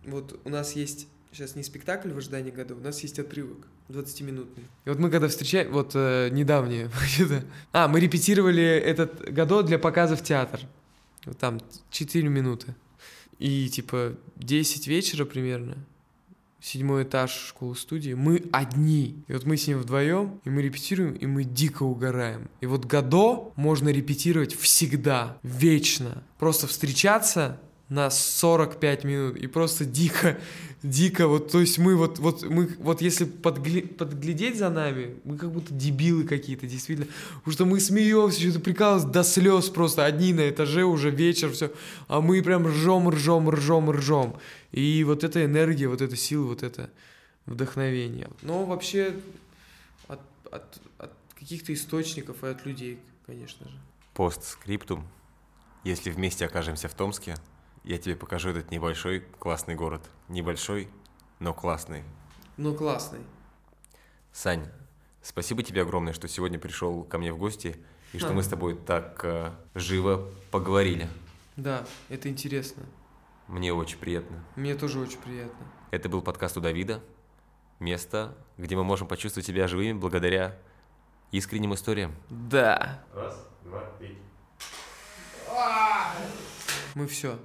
вот у нас есть сейчас не спектакль в ожидании года, у нас есть отрывок 20-минутный. И вот мы когда встречаем, вот э, недавнее, а, мы репетировали этот годо для показа в театр. Вот там 4 минуты. И типа 10 вечера примерно седьмой этаж школы-студии, мы одни. И вот мы с ним вдвоем, и мы репетируем, и мы дико угораем. И вот Годо можно репетировать всегда, вечно. Просто встречаться на 45 минут и просто дико, дико, вот, то есть мы вот, вот, мы, вот если подгли, подглядеть за нами, мы как будто дебилы какие-то, действительно, потому что мы смеемся, что-то прикалываемся до слез просто, одни на этаже уже вечер, все, а мы прям ржем, ржем, ржем, ржем, и вот эта энергия, вот эта сила, вот это вдохновение. Но вообще от, от, от каких-то источников и от людей, конечно же. Постскриптум. Если вместе окажемся в Томске, я тебе покажу этот небольшой классный город. Небольшой, но классный. Но классный. Сань, спасибо тебе огромное, что сегодня пришел ко мне в гости и что А. мы с тобой так э, живо поговорили. Да, это интересно. Мне очень приятно. Мне тоже очень приятно. Это был подкаст у Давида. Место, где мы можем почувствовать себя живыми благодаря искренним историям. Да. Раз, два, три. Мы все.